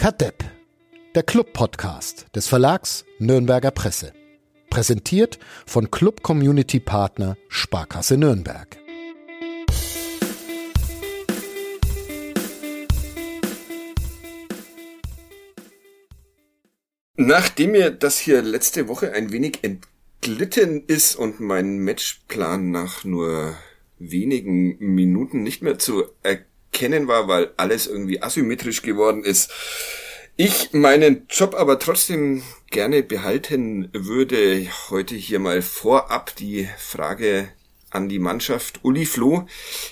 Kadepp, der Club-Podcast des Verlags Nürnberger Presse. Präsentiert von Club Community Partner Sparkasse Nürnberg. Nachdem mir das hier letzte Woche ein wenig entglitten ist und mein Matchplan nach nur wenigen Minuten nicht mehr zu erkennen war, weil alles irgendwie asymmetrisch geworden ist, ich meinen Job aber trotzdem gerne behalten würde, heute hier mal vorab die Frage an die Mannschaft. Uli Flo,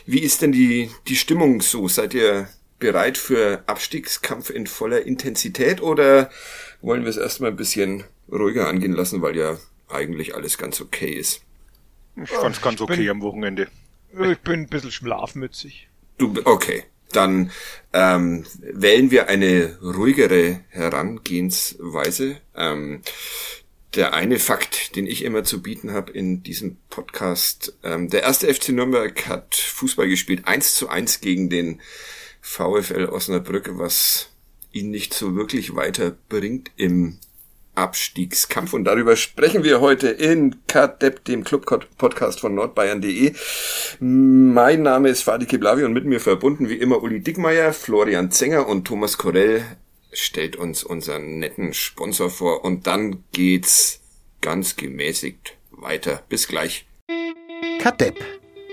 wie ist denn die, die Stimmung so? Seid ihr bereit für Abstiegskampf in voller Intensität oder wollen wir es erstmal ein bisschen ruhiger angehen lassen, weil ja eigentlich alles ganz okay ist? Ich fand's ganz okay bin, am Wochenende. Ich bin ein bisschen schlafmützig. Du, okay. Dann ähm, wählen wir eine ruhigere Herangehensweise. Ähm, der eine Fakt, den ich immer zu bieten habe in diesem Podcast, ähm, der erste FC Nürnberg hat Fußball gespielt, eins zu eins gegen den VfL Osnabrück, was ihn nicht so wirklich weiterbringt im Abstiegskampf. Und darüber sprechen wir heute in KDEP, dem Club-Podcast von nordbayern.de. Mein Name ist Fadi Kiblavi und mit mir verbunden wie immer Uli Dickmeier, Florian Zenger und Thomas Korell stellt uns unseren netten Sponsor vor. Und dann geht's ganz gemäßigt weiter. Bis gleich. KDEP,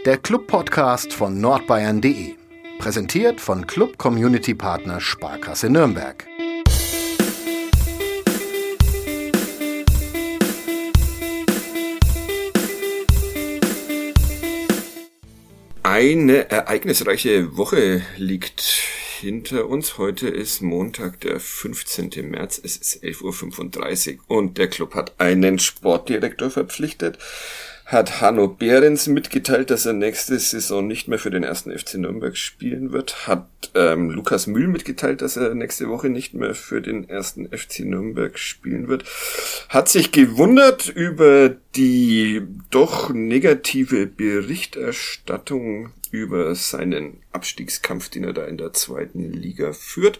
der Club-Podcast von nordbayern.de. Präsentiert von Club Community Partner Sparkasse Nürnberg. Eine ereignisreiche Woche liegt hinter uns. Heute ist Montag, der 15. März. Es ist 11.35 Uhr und der Club hat einen Sportdirektor verpflichtet hat Hanno Behrens mitgeteilt, dass er nächste Saison nicht mehr für den ersten FC Nürnberg spielen wird. Hat ähm, Lukas Mühl mitgeteilt, dass er nächste Woche nicht mehr für den ersten FC Nürnberg spielen wird. Hat sich gewundert über die doch negative Berichterstattung über seinen Abstiegskampf, den er da in der zweiten Liga führt.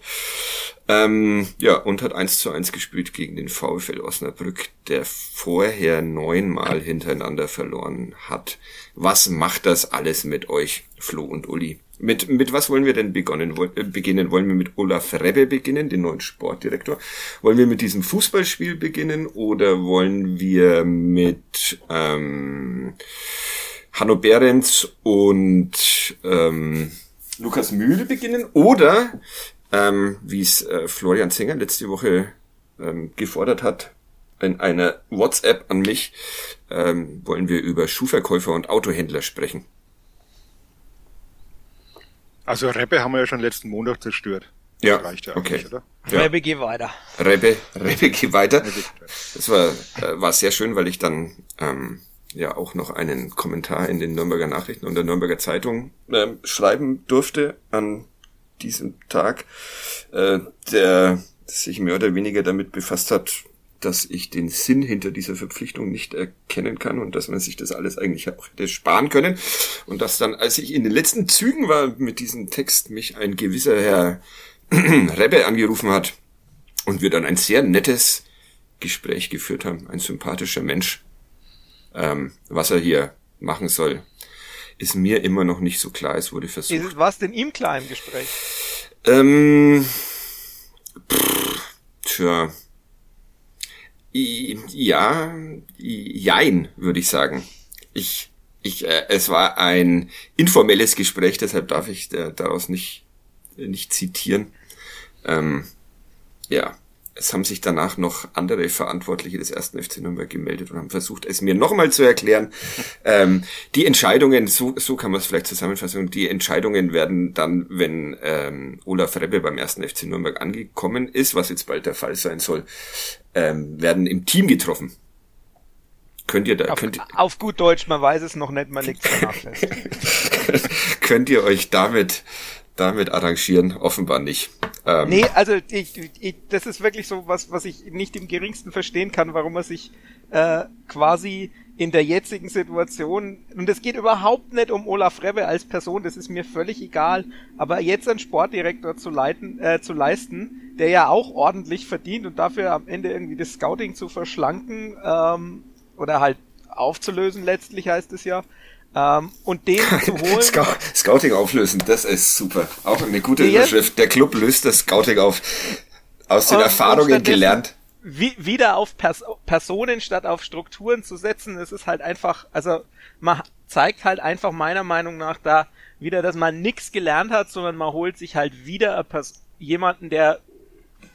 Ähm, ja, und hat eins zu eins gespielt gegen den VfL Osnabrück, der vorher neunmal hintereinander verloren hat. Was macht das alles mit euch, Flo und Uli? Mit, mit was wollen wir denn begonnen, äh, beginnen? Wollen wir mit Olaf Rebbe beginnen, den neuen Sportdirektor? Wollen wir mit diesem Fußballspiel beginnen oder wollen wir mit ähm, Hanno Behrens und ähm, Lukas Mühle beginnen? Oder ähm, wie es äh, Florian Zenger letzte Woche ähm, gefordert hat, in einer WhatsApp an mich, ähm, wollen wir über Schuhverkäufer und Autohändler sprechen. Also Rebbe haben wir ja schon letzten Montag zerstört. Das ja, reicht ja okay. Oder? Ja. Rebbe, geh weiter. Rebbe, Rebbe, geh weiter. Das war, äh, war sehr schön, weil ich dann ähm, ja auch noch einen Kommentar in den Nürnberger Nachrichten und der Nürnberger Zeitung äh, schreiben durfte an diesem Tag, äh, der sich mehr oder weniger damit befasst hat, dass ich den Sinn hinter dieser Verpflichtung nicht erkennen kann und dass man sich das alles eigentlich auch hätte sparen können. Und dass dann, als ich in den letzten Zügen war mit diesem Text, mich ein gewisser Herr Rebbe angerufen hat und wir dann ein sehr nettes Gespräch geführt haben, ein sympathischer Mensch, ähm, was er hier machen soll ist mir immer noch nicht so klar. Es wurde versucht. Was denn ihm klar im Gespräch? Ähm, pff, tja. Ja, jein, würde ich sagen. Ich, ich, äh, es war ein informelles Gespräch, deshalb darf ich äh, daraus nicht, nicht zitieren. Ähm, ja, es haben sich danach noch andere Verantwortliche des ersten FC Nürnberg gemeldet und haben versucht, es mir nochmal zu erklären. ähm, die Entscheidungen, so, so kann man es vielleicht zusammenfassen, die Entscheidungen werden dann, wenn ähm, Olaf Rebbe beim ersten FC Nürnberg angekommen ist, was jetzt bald der Fall sein soll, ähm, werden im Team getroffen. Könnt ihr da, auf, könnt, auf gut Deutsch, man weiß es noch nicht, man legt es Könnt ihr euch damit damit arrangieren? Offenbar nicht. Ähm, nee, also ich, ich, das ist wirklich so was, was ich nicht im geringsten verstehen kann, warum er sich äh, quasi in der jetzigen Situation, und es geht überhaupt nicht um Olaf Rebbe als Person, das ist mir völlig egal, aber jetzt einen Sportdirektor zu leiten, äh, zu leisten, der ja auch ordentlich verdient und dafür am Ende irgendwie das Scouting zu verschlanken, ähm, oder halt aufzulösen letztlich heißt es ja, ähm, und den zu holen. Scouting auflösen, das ist super. Auch eine gute Überschrift. Der Club löst das Scouting auf. Aus den Erfahrungen gelernt wie, wieder auf Pers Personen statt auf Strukturen zu setzen, es ist halt einfach, also man zeigt halt einfach meiner Meinung nach da wieder, dass man nichts gelernt hat, sondern man holt sich halt wieder jemanden, der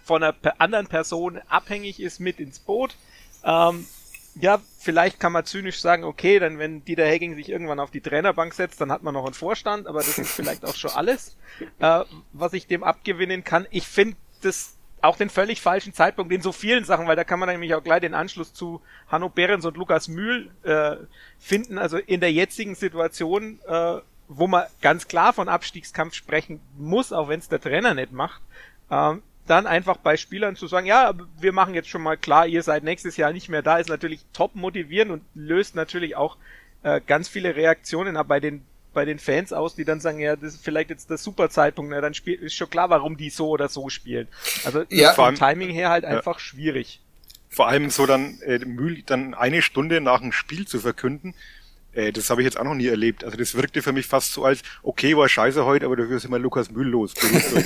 von einer anderen Person abhängig ist, mit ins Boot. Ähm, ja, vielleicht kann man zynisch sagen, okay, dann wenn Dieter Hegging sich irgendwann auf die Trainerbank setzt, dann hat man noch einen Vorstand, aber das ist vielleicht auch schon alles, äh, was ich dem abgewinnen kann. Ich finde das auch den völlig falschen Zeitpunkt in so vielen Sachen, weil da kann man nämlich auch gleich den Anschluss zu Hanno Behrens und Lukas Mühl äh, finden. Also in der jetzigen Situation, äh, wo man ganz klar von Abstiegskampf sprechen muss, auch wenn es der Trainer nicht macht, ähm, dann einfach bei Spielern zu sagen, ja, wir machen jetzt schon mal klar, ihr seid nächstes Jahr nicht mehr da, ist natürlich top motivierend und löst natürlich auch äh, ganz viele Reaktionen ab bei den bei den Fans aus, die dann sagen, ja, das ist vielleicht jetzt der super Zeitpunkt, na, dann spielt, ist schon klar, warum die so oder so spielen. Also ja, vom Timing her halt ja. einfach schwierig. Vor allem so dann äh, Mühl dann eine Stunde nach dem Spiel zu verkünden, äh, das habe ich jetzt auch noch nie erlebt. Also das wirkte für mich fast so als, okay, war scheiße heute, aber dafür sind wir Lukas Mühl los.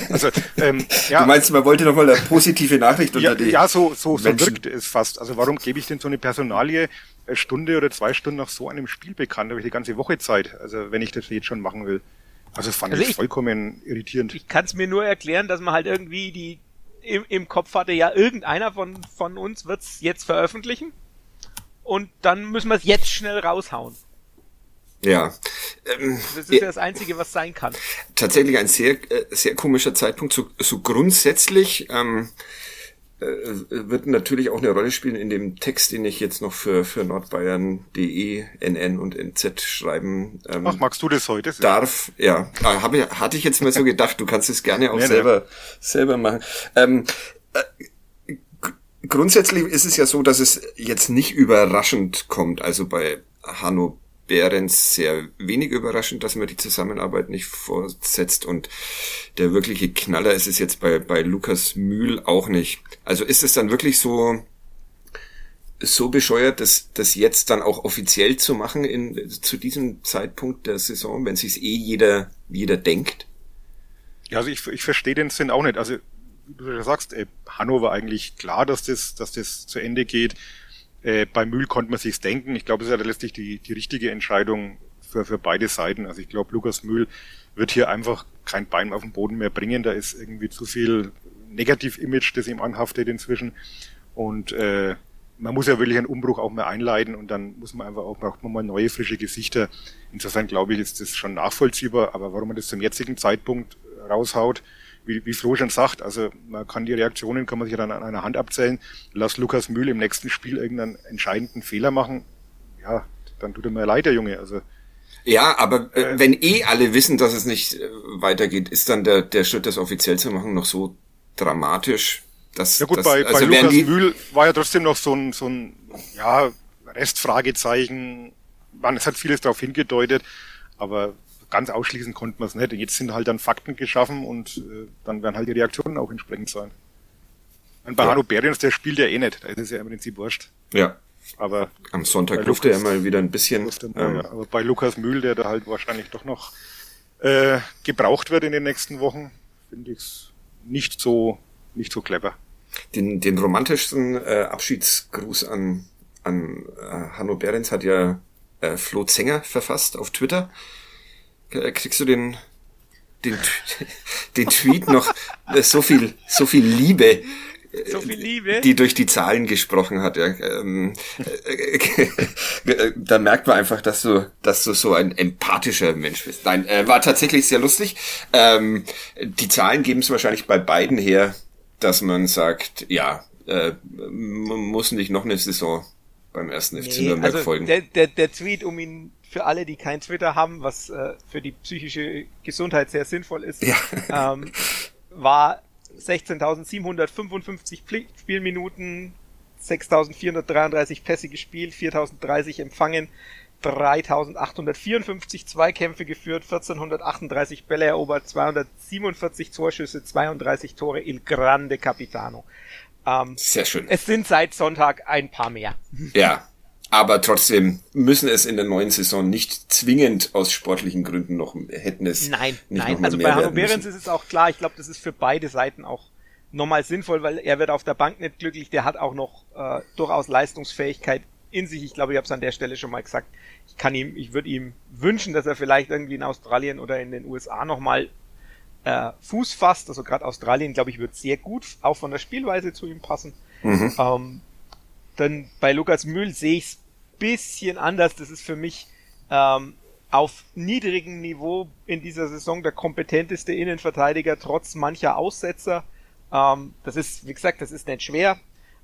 Also, ähm, ja. Du meinst, man wollte noch mal eine positive Nachricht unter ja, die Ja, so, so, so wirkte es fast. Also warum gebe ich denn so eine Personalie eine Stunde oder zwei Stunden nach so einem Spiel bekannt? Da habe ich die ganze Woche Zeit, also wenn ich das jetzt schon machen will. Also fand also ich, ich vollkommen irritierend. Ich kann es mir nur erklären, dass man halt irgendwie die im, im Kopf hatte, ja, irgendeiner von, von uns wird's jetzt veröffentlichen und dann müssen wir es jetzt schnell raushauen. Ja. Ähm, das ist ja das Einzige, was sein kann. Tatsächlich ein sehr, äh, sehr komischer Zeitpunkt. So, so grundsätzlich ähm, äh, wird natürlich auch eine Rolle spielen in dem Text, den ich jetzt noch für, für nordbayern.de, NN und NZ schreiben ähm, Ach, magst du das heute? Darf, ja. Ah, hab ich, hatte ich jetzt mal so gedacht, du kannst es gerne auch nee, selber, nee. selber machen. Ähm, äh, grundsätzlich ist es ja so, dass es jetzt nicht überraschend kommt, also bei Hanno Behrens sehr wenig überraschend, dass man die Zusammenarbeit nicht fortsetzt und der wirkliche Knaller ist es jetzt bei, bei Lukas Mühl auch nicht. Also ist es dann wirklich so, so bescheuert, das, das jetzt dann auch offiziell zu machen in, zu diesem Zeitpunkt der Saison, wenn sich eh jeder, jeder denkt? Ja, also ich, ich verstehe den Sinn auch nicht. Also, wie du sagst, ey, Hannover eigentlich klar, dass das, dass das zu Ende geht. Äh, bei Mühl konnte man sich's denken. Ich glaube, es ist ja letztlich die, die richtige Entscheidung für, für beide Seiten. Also ich glaube, Lukas Mühl wird hier einfach kein Bein auf den Boden mehr bringen. Da ist irgendwie zu viel Negativ-Image, das ihm anhaftet inzwischen. Und äh, man muss ja wirklich einen Umbruch auch mehr einleiten und dann muss man einfach auch braucht man mal neue frische Gesichter. Insofern glaube ich, ist das schon nachvollziehbar. Aber warum man das zum jetzigen Zeitpunkt raushaut, wie, wie Flo schon sagt, also man kann die Reaktionen, kann man sich dann an einer Hand abzählen. Lass Lukas Mühl im nächsten Spiel irgendeinen entscheidenden Fehler machen, ja, dann tut er mir leid, der Junge. Also ja, aber äh, äh, wenn eh alle wissen, dass es nicht äh, weitergeht, ist dann der, der Schritt, das offiziell zu machen, noch so dramatisch? Dass, ja gut, dass, bei, also bei Lukas Mühl war ja trotzdem noch so ein, so ein ja, Restfragezeichen. Man, es hat vieles darauf hingedeutet, aber ganz ausschließen konnte man es nicht. Jetzt sind halt dann Fakten geschaffen und äh, dann werden halt die Reaktionen auch entsprechend sein. Und bei ja. Hanno Berens, der spielt ja eh nicht, da ist es ja im Prinzip wurscht. Ja. Aber am Sonntag durfte er mal wieder ein bisschen. Durfte, ähm, ja, aber bei Lukas Mühl, der da halt wahrscheinlich doch noch äh, gebraucht wird in den nächsten Wochen, finde ich es nicht so nicht so clever. Den, den romantischsten äh, Abschiedsgruß an, an äh, Hanno Behrens hat ja äh, Flo Zenger verfasst auf Twitter. Äh, kriegst du den, den, den Tweet noch äh, so viel, so viel Liebe äh, so viel Liebe. Die durch die Zahlen gesprochen hat. Ja. Ähm, da merkt man einfach, dass du, dass du so ein empathischer Mensch bist. Nein, war tatsächlich sehr lustig. Ähm, die Zahlen geben es wahrscheinlich bei beiden her, dass man sagt, ja, man muss nicht noch eine Saison beim ersten FC nee, Nürnberg also folgen. Der, der, der Tweet, um ihn für alle, die kein Twitter haben, was äh, für die psychische Gesundheit sehr sinnvoll ist, ja. ähm, war 16.755 Spielminuten, 6433 Pässe gespielt, 4030 empfangen, 3854 Zweikämpfe geführt, 1438 Bälle erobert, 247 Torschüsse, 32 Tore in Grande Capitano. Ähm, Sehr schön. Es sind seit Sonntag ein paar mehr. Ja, aber trotzdem müssen es in der neuen Saison nicht zwingend aus sportlichen Gründen noch hätten es. Nein, nein. Also bei Hanno Behrens ist es auch klar. Ich glaube, das ist für beide Seiten auch nochmal sinnvoll, weil er wird auf der Bank nicht glücklich. Der hat auch noch äh, durchaus Leistungsfähigkeit in sich. Ich glaube, ich habe es an der Stelle schon mal gesagt. Ich kann ihm, ich würde ihm wünschen, dass er vielleicht irgendwie in Australien oder in den USA nochmal äh, Fuß fasst. Also gerade Australien, glaube ich, wird sehr gut auch von der Spielweise zu ihm passen. Mhm. Ähm, dann bei Lukas Mühl sehe ich es bisschen anders. Das ist für mich ähm, auf niedrigem Niveau in dieser Saison der kompetenteste Innenverteidiger, trotz mancher Aussetzer. Ähm, das ist, wie gesagt, das ist nicht schwer.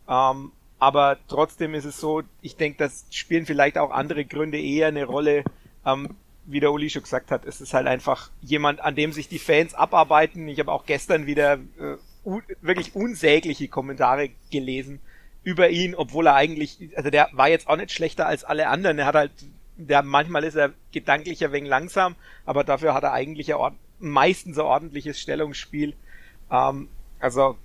Ähm, aber trotzdem ist es so, ich denke, das spielen vielleicht auch andere Gründe eher eine Rolle. Ähm, wie der Uli schon gesagt hat, es ist halt einfach jemand, an dem sich die Fans abarbeiten. Ich habe auch gestern wieder äh, un wirklich unsägliche Kommentare gelesen über ihn, obwohl er eigentlich, also der war jetzt auch nicht schlechter als alle anderen. Er hat halt, der manchmal ist er gedanklich ein wenig langsam, aber dafür hat er eigentlich ja meistens ein ordentliches Stellungsspiel. Ähm, also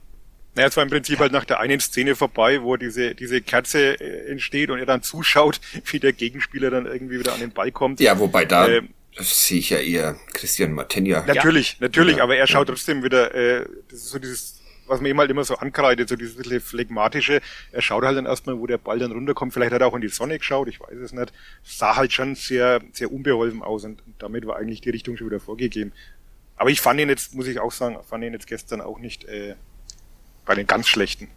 naja, es war im Prinzip halt nach der einen Szene vorbei, wo diese, diese Kerze äh, entsteht und er dann zuschaut, wie der Gegenspieler dann irgendwie wieder an den Ball kommt. Ja, wobei da ähm, sehe ich ja eher Christian Martenja. Natürlich, ja. natürlich, ja. aber er schaut trotzdem wieder, äh, das ist so dieses was man ihm halt immer so ankreidet, so dieses bisschen phlegmatische. Er schaut halt dann erstmal, wo der Ball dann runterkommt. Vielleicht hat er auch in die Sonne geschaut, ich weiß es nicht. Sah halt schon sehr, sehr unbeholfen aus und damit war eigentlich die Richtung schon wieder vorgegeben. Aber ich fand ihn jetzt, muss ich auch sagen, fand ihn jetzt gestern auch nicht äh, bei den ganz schlechten.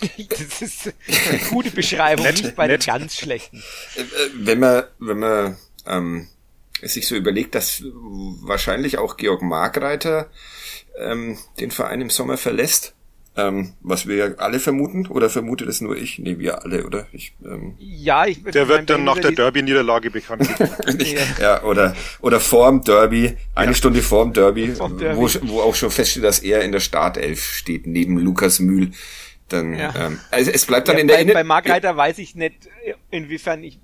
Das ist eine gute Beschreibung, nett, nicht bei nett. den ganz schlechten. Äh, äh, wenn man, wenn man ähm, sich so überlegt, dass wahrscheinlich auch Georg Markreiter ähm, den Verein im Sommer verlässt. Ähm, was wir ja alle vermuten, oder vermutet es nur ich? Nee, wir alle, oder? Ich, ähm, ja, ich Der wird dann nach der Derby-Niederlage bekannt. ja, oder, oder vorm Derby, eine ja. Stunde vorm Derby, vorm Derby. Wo, wo auch schon feststeht, dass er in der Startelf steht, neben Lukas Mühl. Dann, ja. ähm, also es bleibt dann ja, in der bei, bei Margreiter weiß ich nicht, inwiefern ich,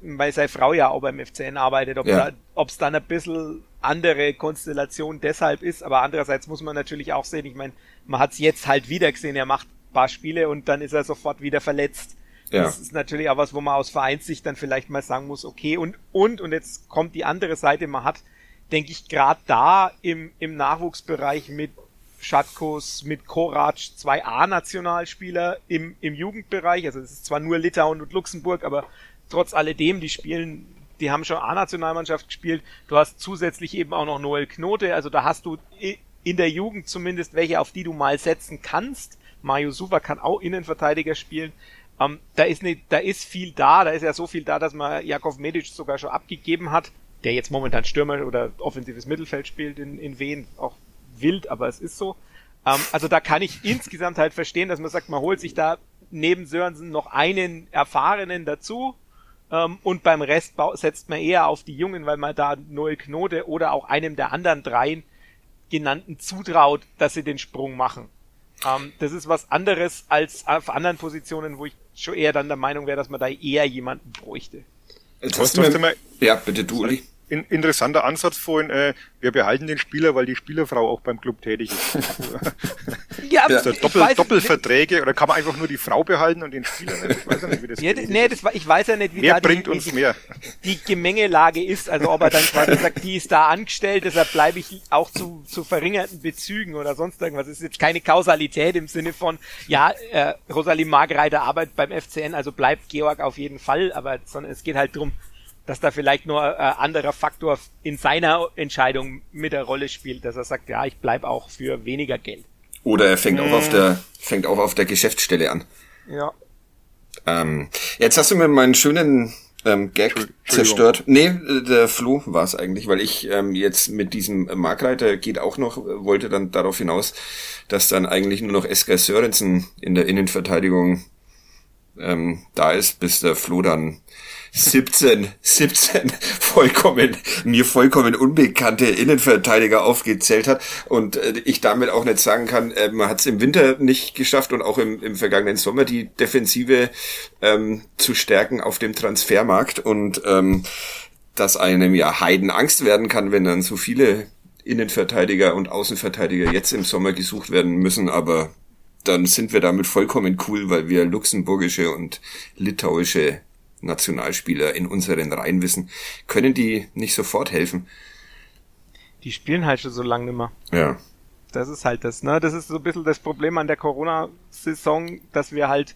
weil seine Frau ja auch beim FCN arbeitet, ob ja. da, es dann ein bisschen andere Konstellation deshalb ist, aber andererseits muss man natürlich auch sehen, ich meine, man hat es jetzt halt wieder gesehen, er macht ein paar Spiele und dann ist er sofort wieder verletzt. Ja. Das ist natürlich auch was, wo man aus Vereinssicht dann vielleicht mal sagen muss, okay, und, und, und jetzt kommt die andere Seite, man hat, denke ich, gerade da im, im Nachwuchsbereich mit Schatkos, mit Korac zwei A-Nationalspieler im, im Jugendbereich, also es ist zwar nur Litauen und Luxemburg, aber trotz alledem, die spielen die haben schon A-Nationalmannschaft gespielt. Du hast zusätzlich eben auch noch Noel Knote, also da hast du in der Jugend zumindest welche, auf die du mal setzen kannst. Mario Suva kann auch Innenverteidiger spielen. Ähm, da ist ne, da ist viel da, da ist ja so viel da, dass man Jakov Medic sogar schon abgegeben hat, der jetzt momentan Stürmer oder offensives Mittelfeld spielt in, in Wien, auch wild, aber es ist so. Ähm, also da kann ich insgesamt halt verstehen, dass man sagt, man holt sich da neben Sörensen noch einen erfahrenen dazu, ähm, und beim Rest setzt man eher auf die Jungen, weil man da Noel Knote oder auch einem der anderen dreien genannten zutraut, dass sie den Sprung machen. Ähm, das ist was anderes als auf anderen Positionen, wo ich schon eher dann der Meinung wäre, dass man da eher jemanden bräuchte. Jetzt hast du mir, ja, bitte du, Uli in, interessanter Ansatz vorhin, äh, wir behalten den Spieler, weil die Spielerfrau auch beim Club tätig ist. ja, also Doppel, weiß, Doppelverträge oder kann man einfach nur die Frau behalten und den Spieler nicht? Ich weiß ja nicht, wie das ja, Nee, das, ich weiß ja nicht, wie Wer da bringt die, uns die, mehr? die Gemengelage ist. Also ob er dann quasi sagt, die ist da angestellt, deshalb bleibe ich auch zu, zu verringerten Bezügen oder sonst irgendwas. Es ist jetzt keine Kausalität im Sinne von, ja, äh, Rosalie Margreiter arbeitet beim FCN, also bleibt Georg auf jeden Fall, aber sondern es geht halt drum, dass da vielleicht nur äh, anderer Faktor in seiner Entscheidung mit der Rolle spielt, dass er sagt, ja, ich bleib auch für weniger Geld. Oder er fängt auch auf mhm. der fängt auch auf der Geschäftsstelle an. Ja. Ähm, jetzt hast du mir meinen schönen ähm, Gag zerstört. Nee, der Flo war es eigentlich, weil ich ähm, jetzt mit diesem Markreiter geht auch noch, wollte dann darauf hinaus, dass dann eigentlich nur noch Esker Sörensen in der Innenverteidigung ähm, da ist, bis der Flo dann 17, 17 vollkommen, mir vollkommen unbekannte Innenverteidiger aufgezählt hat und äh, ich damit auch nicht sagen kann, äh, man hat es im Winter nicht geschafft und auch im, im vergangenen Sommer die Defensive ähm, zu stärken auf dem Transfermarkt und ähm, dass einem ja Heidenangst werden kann, wenn dann so viele Innenverteidiger und Außenverteidiger jetzt im Sommer gesucht werden müssen, aber dann sind wir damit vollkommen cool, weil wir luxemburgische und litauische Nationalspieler in unseren Reihen wissen. Können die nicht sofort helfen? Die spielen halt schon so lange nimmer. Ja. Das ist halt das, ne? Das ist so ein bisschen das Problem an der Corona-Saison, dass wir halt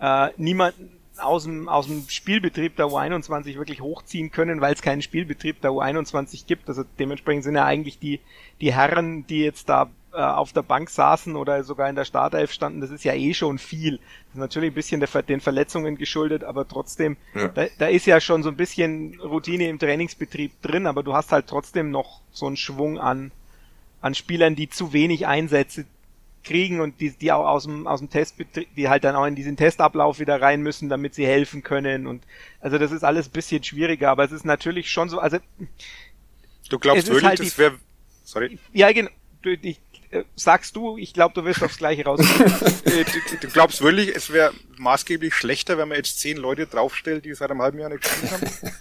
äh, niemanden aus dem, aus dem Spielbetrieb der U21 wirklich hochziehen können, weil es keinen Spielbetrieb der U21 gibt. Also dementsprechend sind ja eigentlich die, die Herren, die jetzt da äh, auf der Bank saßen oder sogar in der Startelf standen, das ist ja eh schon viel. Das ist natürlich ein bisschen der, den Verletzungen geschuldet, aber trotzdem, ja. da, da ist ja schon so ein bisschen Routine im Trainingsbetrieb drin, aber du hast halt trotzdem noch so einen Schwung an, an Spielern, die zu wenig Einsätze kriegen und die, die auch aus dem, aus dem Testbetrieb, die halt dann auch in diesen Testablauf wieder rein müssen, damit sie helfen können und also das ist alles ein bisschen schwieriger, aber es ist natürlich schon so, also Du glaubst wirklich, halt das wäre sorry. Ja, genau. Ich, sagst du, ich glaube, du wirst aufs Gleiche raus. Äh, du, du, glaubst wirklich, es wäre maßgeblich schlechter, wenn man jetzt zehn Leute draufstellt, die seit einem halben Jahr nicht gespielt haben?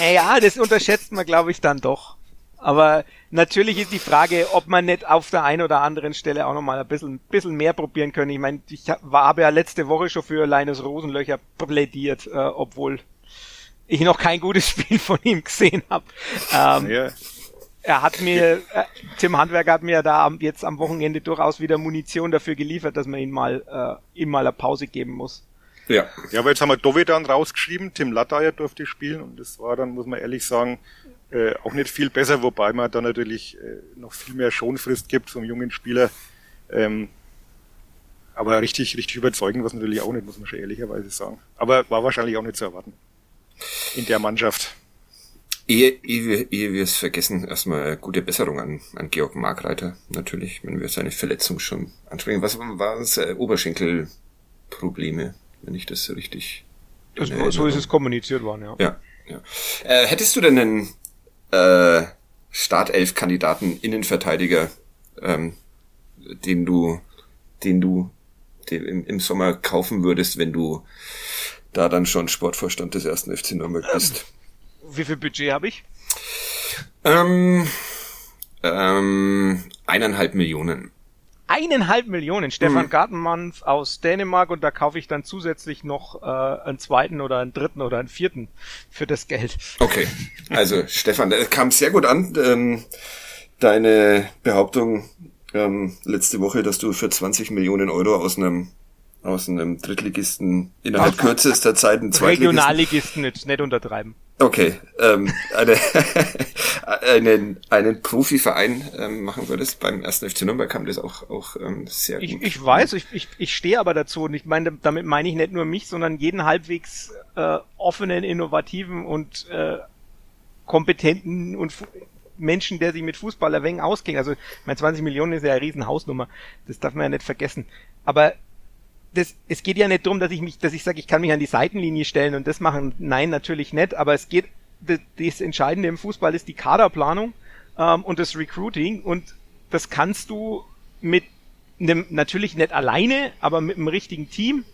Ja, das unterschätzt man, glaube ich, dann doch. Aber natürlich ist die Frage, ob man nicht auf der einen oder anderen Stelle auch nochmal ein bisschen, bisschen mehr probieren können. Ich meine, ich war, habe ja letzte Woche schon für Linus Rosenlöcher plädiert, äh, obwohl ich noch kein gutes Spiel von ihm gesehen habe. Ähm, ja. Er hat mir, äh, Tim Handwerker hat mir da jetzt am Wochenende durchaus wieder Munition dafür geliefert, dass man ihn mal, äh, ihm mal eine Pause geben muss. Ja. Ja, aber jetzt haben wir Dovedan rausgeschrieben, Tim Lattayer durfte spielen und das war dann, muss man ehrlich sagen, äh, auch nicht viel besser, wobei man da natürlich äh, noch viel mehr Schonfrist gibt vom jungen Spieler. Ähm, aber richtig, richtig überzeugend was natürlich auch nicht, muss man schon ehrlicherweise sagen. Aber war wahrscheinlich auch nicht zu erwarten. In der Mannschaft. Ehe, ehe, ehe wir es vergessen, erstmal gute Besserung an, an Georg Markreiter, natürlich, wenn wir seine Verletzung schon ansprechen. Was waren es? Äh, Oberschenkelprobleme, wenn ich das so richtig. Das, so ist es kommuniziert worden, ja. Ja, ja. Äh, hättest du denn einen äh, Startelf-Kandidaten, Innenverteidiger, ähm, den du, den du den im, im Sommer kaufen würdest, wenn du da dann schon Sportvorstand des ersten FC Nürnberg bist. Wie viel Budget habe ich? Ähm, ähm, eineinhalb Millionen eineinhalb Millionen. Stefan mhm. Gartenmann aus Dänemark und da kaufe ich dann zusätzlich noch äh, einen zweiten oder einen dritten oder einen vierten für das Geld. Okay, also Stefan, das kam sehr gut an. Ähm, deine Behauptung ähm, letzte Woche, dass du für 20 Millionen Euro aus einem aus einem Drittligisten innerhalb kürzester Zeit einen Zweitligisten. Regionalligisten jetzt nicht untertreiben. Okay, ähm, eine, einen, einen Profiverein ähm, machen würdest. Beim ersten FC Nürnberg kam das auch, auch ähm, sehr ich, gut. Ich weiß, ich, ich, ich stehe aber dazu und ich meine, damit meine ich nicht nur mich, sondern jeden halbwegs äh, offenen, innovativen und äh, kompetenten und Menschen, der sich mit Fußball ein wenig auskennt. Also, mein 20 Millionen ist ja eine riesen Hausnummer. Das darf man ja nicht vergessen. Aber das, es geht ja nicht darum, dass ich mich, dass ich sage, ich kann mich an die Seitenlinie stellen und das machen. Nein, natürlich nicht. Aber es geht, das, das Entscheidende im Fußball ist die Kaderplanung ähm, und das Recruiting und das kannst du mit einem, natürlich nicht alleine, aber mit einem richtigen Team,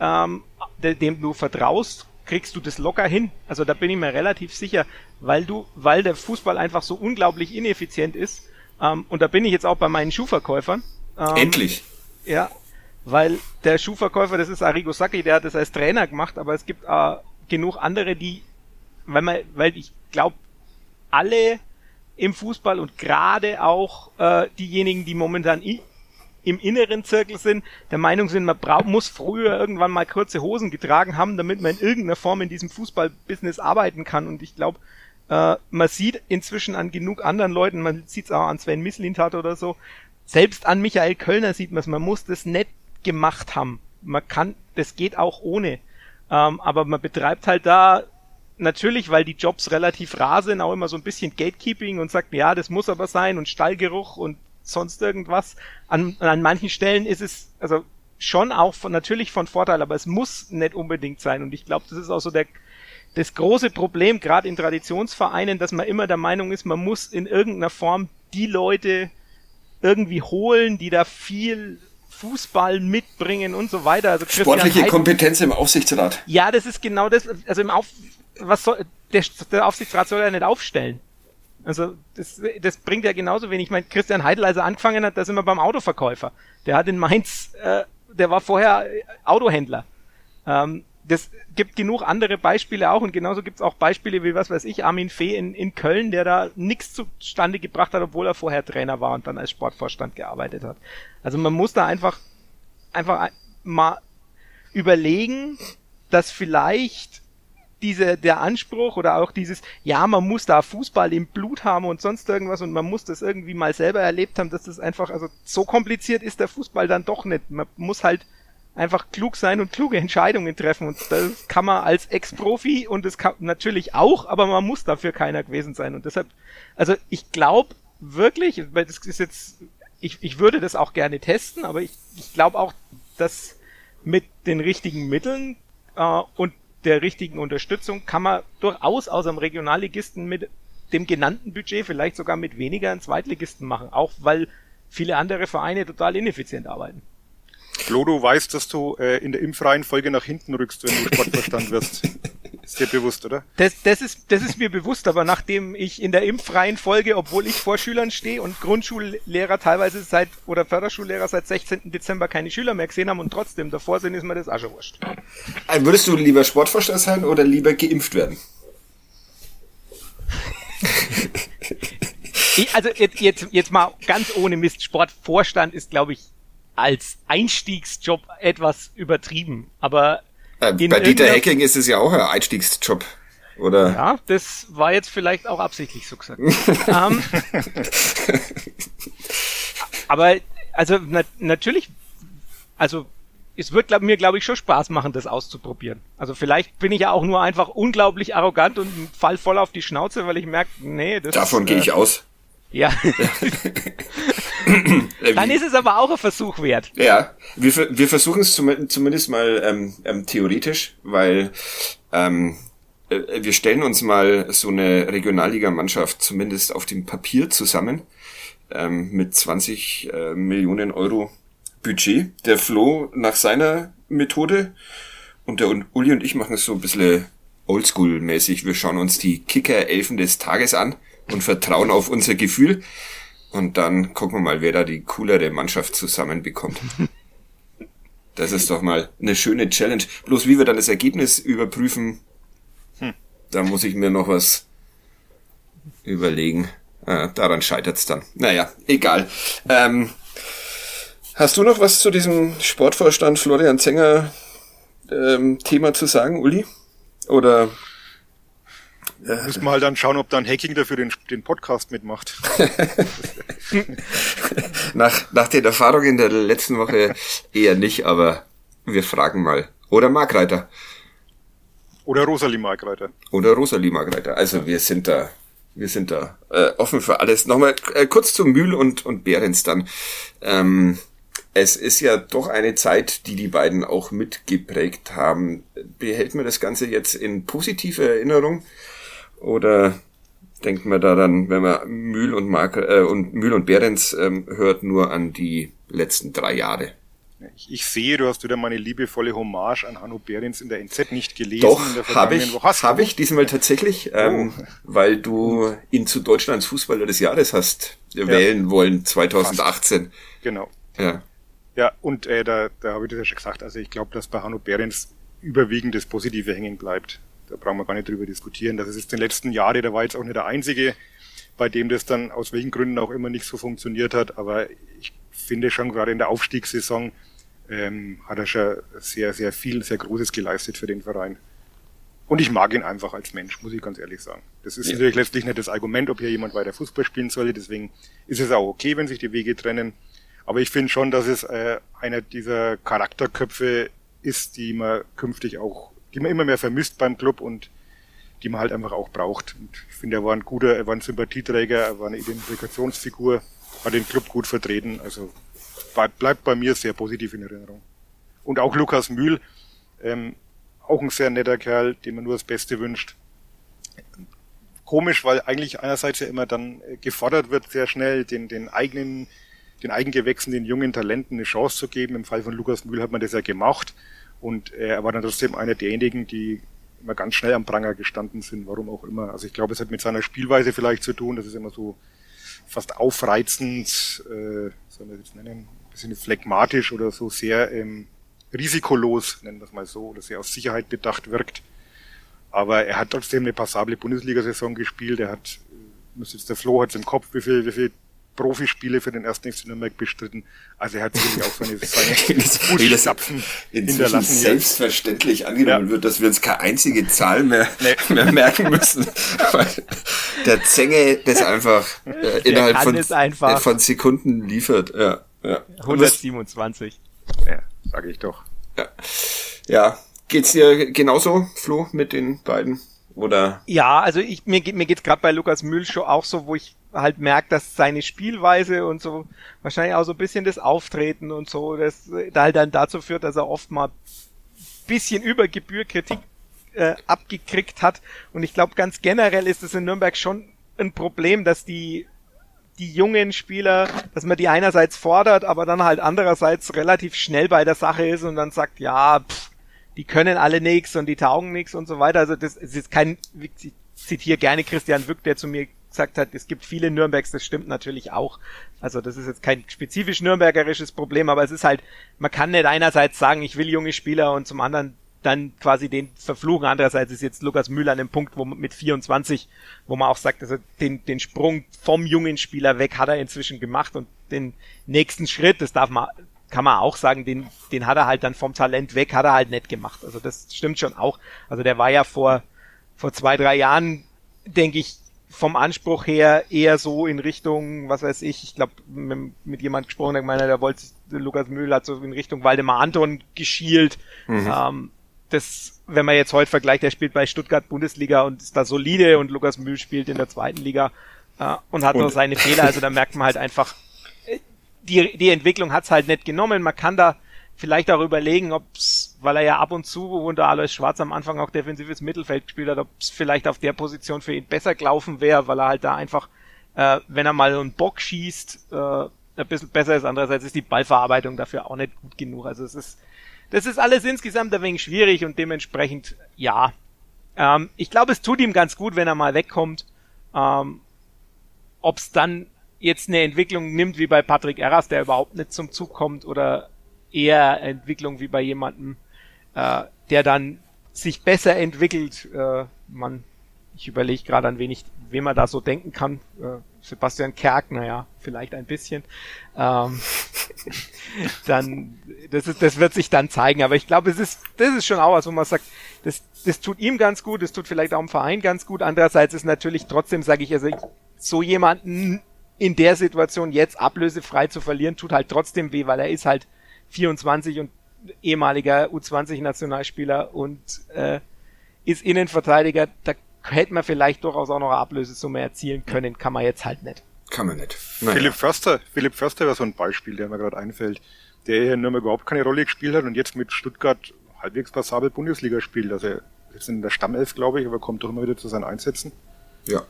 ähm, dem du vertraust, kriegst du das locker hin. Also da bin ich mir relativ sicher, weil du, weil der Fußball einfach so unglaublich ineffizient ist. Ähm, und da bin ich jetzt auch bei meinen Schuhverkäufern. Ähm, Endlich. Ja, weil der Schuhverkäufer, das ist Arrigo Sacchi, der hat das als Trainer gemacht, aber es gibt äh, genug andere, die, weil man, weil ich glaube, alle im Fußball und gerade auch äh, diejenigen, die momentan im inneren Zirkel sind, der Meinung sind, man braucht, muss früher irgendwann mal kurze Hosen getragen haben, damit man in irgendeiner Form in diesem Fußballbusiness arbeiten kann. Und ich glaube, äh, man sieht inzwischen an genug anderen Leuten, man sieht es auch an Sven Mislintat oder so, selbst an Michael Kölner sieht man es, man muss das nicht gemacht haben. Man kann, das geht auch ohne. Ähm, aber man betreibt halt da natürlich, weil die Jobs relativ rar sind, auch immer so ein bisschen Gatekeeping und sagt, ja, das muss aber sein und Stallgeruch und sonst irgendwas. An, an manchen Stellen ist es, also schon auch von, natürlich von Vorteil, aber es muss nicht unbedingt sein. Und ich glaube, das ist auch so der, das große Problem, gerade in Traditionsvereinen, dass man immer der Meinung ist, man muss in irgendeiner Form die Leute irgendwie holen, die da viel Fußball mitbringen und so weiter. Also Sportliche Heiden, Kompetenz im Aufsichtsrat. Ja, das ist genau das. Also im Auf, was soll, der, der Aufsichtsrat soll ja nicht aufstellen. Also das, das bringt ja genauso wenig. Ich meine, Christian Heidel, als er angefangen hat, da sind wir beim Autoverkäufer. Der hat in Mainz, äh, der war vorher Autohändler. Ähm, das gibt genug andere Beispiele auch und genauso gibt es auch Beispiele wie, was weiß ich, Armin Fee in, in Köln, der da nichts zustande gebracht hat, obwohl er vorher Trainer war und dann als Sportvorstand gearbeitet hat. Also man muss da einfach, einfach mal überlegen, dass vielleicht diese, der Anspruch oder auch dieses, ja, man muss da Fußball im Blut haben und sonst irgendwas und man muss das irgendwie mal selber erlebt haben, dass das einfach, also so kompliziert ist der Fußball dann doch nicht. Man muss halt einfach klug sein und kluge Entscheidungen treffen. Und das kann man als Ex-Profi und das kann natürlich auch, aber man muss dafür keiner gewesen sein. Und deshalb, also ich glaube wirklich, weil das ist jetzt, ich, ich würde das auch gerne testen, aber ich, ich glaube auch, dass mit den richtigen Mitteln äh, und der richtigen Unterstützung kann man durchaus aus einem Regionalligisten mit dem genannten Budget vielleicht sogar mit weniger einen Zweitligisten machen, auch weil viele andere Vereine total ineffizient arbeiten. Flo, du weißt, dass du äh, in der Impfreihenfolge nach hinten rückst, wenn du Sportverstand wirst. Ist dir bewusst, oder? Das, das, ist, das ist mir bewusst, aber nachdem ich in der Impfreihenfolge, obwohl ich vor Schülern stehe und Grundschullehrer teilweise seit oder Förderschullehrer seit 16. Dezember keine Schüler mehr gesehen haben und trotzdem davor sind, ist mir das Asche wurscht. Äh, würdest du lieber Sportvorstand sein oder lieber geimpft werden? ich, also jetzt, jetzt, jetzt mal ganz ohne Mist, Sportvorstand ist, glaube ich, als Einstiegsjob etwas übertrieben, aber äh, bei Dieter Hacking ist es ja auch ein Einstiegsjob, oder? Ja, das war jetzt vielleicht auch absichtlich so gesagt. ähm, aber also na, natürlich, also es wird glaub, mir, glaube ich, schon Spaß machen, das auszuprobieren. Also vielleicht bin ich ja auch nur einfach unglaublich arrogant und fall voll auf die Schnauze, weil ich merke, nee, das Davon gehe ich äh, aus. Ja. Dann ist es aber auch ein Versuch wert. Ja, wir, wir versuchen es zum, zumindest mal ähm, ähm, theoretisch, weil ähm, äh, wir stellen uns mal so eine Regionalligamannschaft zumindest auf dem Papier zusammen ähm, mit 20 äh, Millionen Euro Budget. Der Flo nach seiner Methode und der Uli und ich machen es so ein bisschen oldschool-mäßig. Wir schauen uns die Kicker-Elfen des Tages an und vertrauen auf unser Gefühl. Und dann gucken wir mal, wer da die coolere Mannschaft zusammenbekommt. Das ist doch mal eine schöne Challenge. Bloß wie wir dann das Ergebnis überprüfen, hm. da muss ich mir noch was überlegen. Ah, daran scheitert's dann. Naja, egal. Ähm, hast du noch was zu diesem Sportvorstand Florian Zenger ähm, Thema zu sagen, Uli? Oder ja. Müssen wir halt dann schauen, ob dann Hacking dafür den, den Podcast mitmacht. nach, nach den Erfahrungen der letzten Woche eher nicht, aber wir fragen mal. Oder Markreiter. Oder Rosalie Markreiter. Oder Rosalie Markreiter. Also wir sind da, wir sind da äh, offen für alles. Nochmal äh, kurz zu Mühl und, und Behrens dann. Ähm, es ist ja doch eine Zeit, die die beiden auch mitgeprägt haben. Behält man das Ganze jetzt in positive Erinnerung? Oder denkt man da dann, wenn man Mühl und Mark äh, und Mühl und Behrens ähm, hört, nur an die letzten drei Jahre? Ich, ich, sehe, du hast wieder meine liebevolle Hommage an Hanno Behrens in der NZ nicht gelesen. Doch, habe ich, habe ich diesmal tatsächlich, ähm, oh. weil du ihn zu Deutschlands Fußballer des Jahres hast ja. wählen wollen, 2018. Fast. Genau. Ja. Ja, und äh, da, da habe ich das ja schon gesagt, also ich glaube, dass bei Hanno Behrens überwiegend das Positive hängen bleibt da brauchen wir gar nicht drüber diskutieren. Das ist jetzt den letzten Jahren, der war jetzt auch nicht der einzige, bei dem das dann aus welchen Gründen auch immer nicht so funktioniert hat. Aber ich finde schon gerade in der Aufstiegssaison ähm, hat er schon sehr, sehr viel, sehr Großes geleistet für den Verein. Und ich mag ihn einfach als Mensch, muss ich ganz ehrlich sagen. Das ist ja. natürlich letztlich nicht das Argument, ob hier jemand weiter Fußball spielen soll. Deswegen ist es auch okay, wenn sich die Wege trennen. Aber ich finde schon, dass es äh, einer dieser Charakterköpfe ist, die man künftig auch die man immer mehr vermisst beim Club und die man halt einfach auch braucht. Und ich finde, er war ein guter, er war ein Sympathieträger, er war eine Identifikationsfigur, hat den Club gut vertreten. Also bleibt bei mir sehr positiv in Erinnerung. Und auch Lukas Mühl, ähm, auch ein sehr netter Kerl, dem man nur das Beste wünscht. Komisch, weil eigentlich einerseits ja immer dann äh, gefordert wird, sehr schnell den, den eigenen, den Eigengewächsen, den jungen Talenten eine Chance zu geben. Im Fall von Lukas Mühl hat man das ja gemacht. Und äh, er war dann trotzdem einer derjenigen, die immer ganz schnell am Pranger gestanden sind, warum auch immer. Also ich glaube, es hat mit seiner Spielweise vielleicht zu tun, das ist immer so fast aufreizend, äh, soll man das jetzt nennen, ein bisschen phlegmatisch oder so sehr ähm, risikolos, nennen wir es mal so, oder sehr auf Sicherheit bedacht wirkt. Aber er hat trotzdem eine passable Bundesliga-Saison gespielt. Er hat, äh, muss jetzt der Flo hat im Kopf, wie viel, wie viel Profispiele für den ersten FC Nürnberg bestritten. Also er hat sicherlich auch seine, seine Fußstapfen hinterlassen. selbstverständlich angenommen ja. wird, dass wir uns keine einzige Zahl mehr, nee. mehr merken müssen. Weil der Zenge das einfach äh, innerhalb von, einfach. von Sekunden liefert. Ja, ja. 127. Ja, sage ich doch. Ja. ja, geht's dir genauso, Flo, mit den beiden? Oder? Ja, also ich, mir, mir geht's gerade bei Lukas Mühl schon auch so, wo ich halt merkt, dass seine Spielweise und so wahrscheinlich auch so ein bisschen das Auftreten und so, das da halt dann dazu führt, dass er oft mal bisschen über Gebühr Kritik äh, abgekriegt hat. Und ich glaube, ganz generell ist es in Nürnberg schon ein Problem, dass die die jungen Spieler, dass man die einerseits fordert, aber dann halt andererseits relativ schnell bei der Sache ist und dann sagt, ja, pff, die können alle nix und die taugen nix und so weiter. Also das, es ist kein, ich zitiere gerne Christian Wück, der zu mir gesagt hat, es gibt viele Nürnbergs, das stimmt natürlich auch. Also das ist jetzt kein spezifisch nürnbergerisches Problem, aber es ist halt, man kann nicht einerseits sagen, ich will junge Spieler und zum anderen dann quasi den verfluchen. Andererseits ist jetzt Lukas Müller an dem Punkt, wo mit 24, wo man auch sagt, also den, den Sprung vom jungen Spieler weg hat er inzwischen gemacht und den nächsten Schritt, das darf man, kann man auch sagen, den, den hat er halt dann vom Talent weg, hat er halt nicht gemacht. Also das stimmt schon auch. Also der war ja vor, vor zwei, drei Jahren, denke ich, vom Anspruch her eher so in Richtung, was weiß ich, ich glaube, mit, mit jemand gesprochen, der meinte, der wollte, Lukas Mühl hat so in Richtung Waldemar Anton geschielt. Mhm. Ähm, das, wenn man jetzt heute vergleicht, der spielt bei Stuttgart Bundesliga und ist da solide und Lukas Mühl spielt in der zweiten Liga äh, und hat und noch seine Fehler, also da merkt man halt einfach, die, die Entwicklung hat's halt nicht genommen. Man kann da vielleicht auch überlegen, ob's, weil er ja ab und zu unter Alois Schwarz am Anfang auch defensives Mittelfeld gespielt hat, ob's vielleicht auf der Position für ihn besser gelaufen wäre, weil er halt da einfach, äh, wenn er mal einen Bock schießt, äh, ein bisschen besser ist. Andererseits ist die Ballverarbeitung dafür auch nicht gut genug. Also es ist, das ist alles insgesamt ein wenig schwierig und dementsprechend, ja. Ähm, ich glaube, es tut ihm ganz gut, wenn er mal wegkommt. Ähm, ob's dann jetzt eine Entwicklung nimmt wie bei Patrick Erras, der überhaupt nicht zum Zug kommt oder eher Entwicklung wie bei jemandem, äh, der dann sich besser entwickelt. Äh, man, ich überlege gerade an wenig, wem man da so denken kann. Äh, Sebastian Kerk, naja, vielleicht ein bisschen. Ähm, dann, das ist, das wird sich dann zeigen. Aber ich glaube, es ist, das ist schon auch was, wo man sagt, das, das tut ihm ganz gut, das tut vielleicht auch dem Verein ganz gut. Andererseits ist natürlich trotzdem, sage ich, also so jemanden in der Situation jetzt ablösefrei zu verlieren, tut halt trotzdem weh, weil er ist halt 24 und ehemaliger U20-Nationalspieler und äh, ist Innenverteidiger. Da hätte man vielleicht durchaus auch noch eine Ablösesumme erzielen können, kann man jetzt halt nicht. Kann man nicht. Naja. Philipp Förster, Philipp Förster war so ein Beispiel, der mir gerade einfällt, der hier nur mal überhaupt keine Rolle gespielt hat und jetzt mit Stuttgart halbwegs passabel Bundesliga spielt. Also jetzt in der Stammelf, glaube ich, aber kommt doch immer wieder zu seinen Einsätzen. Ja.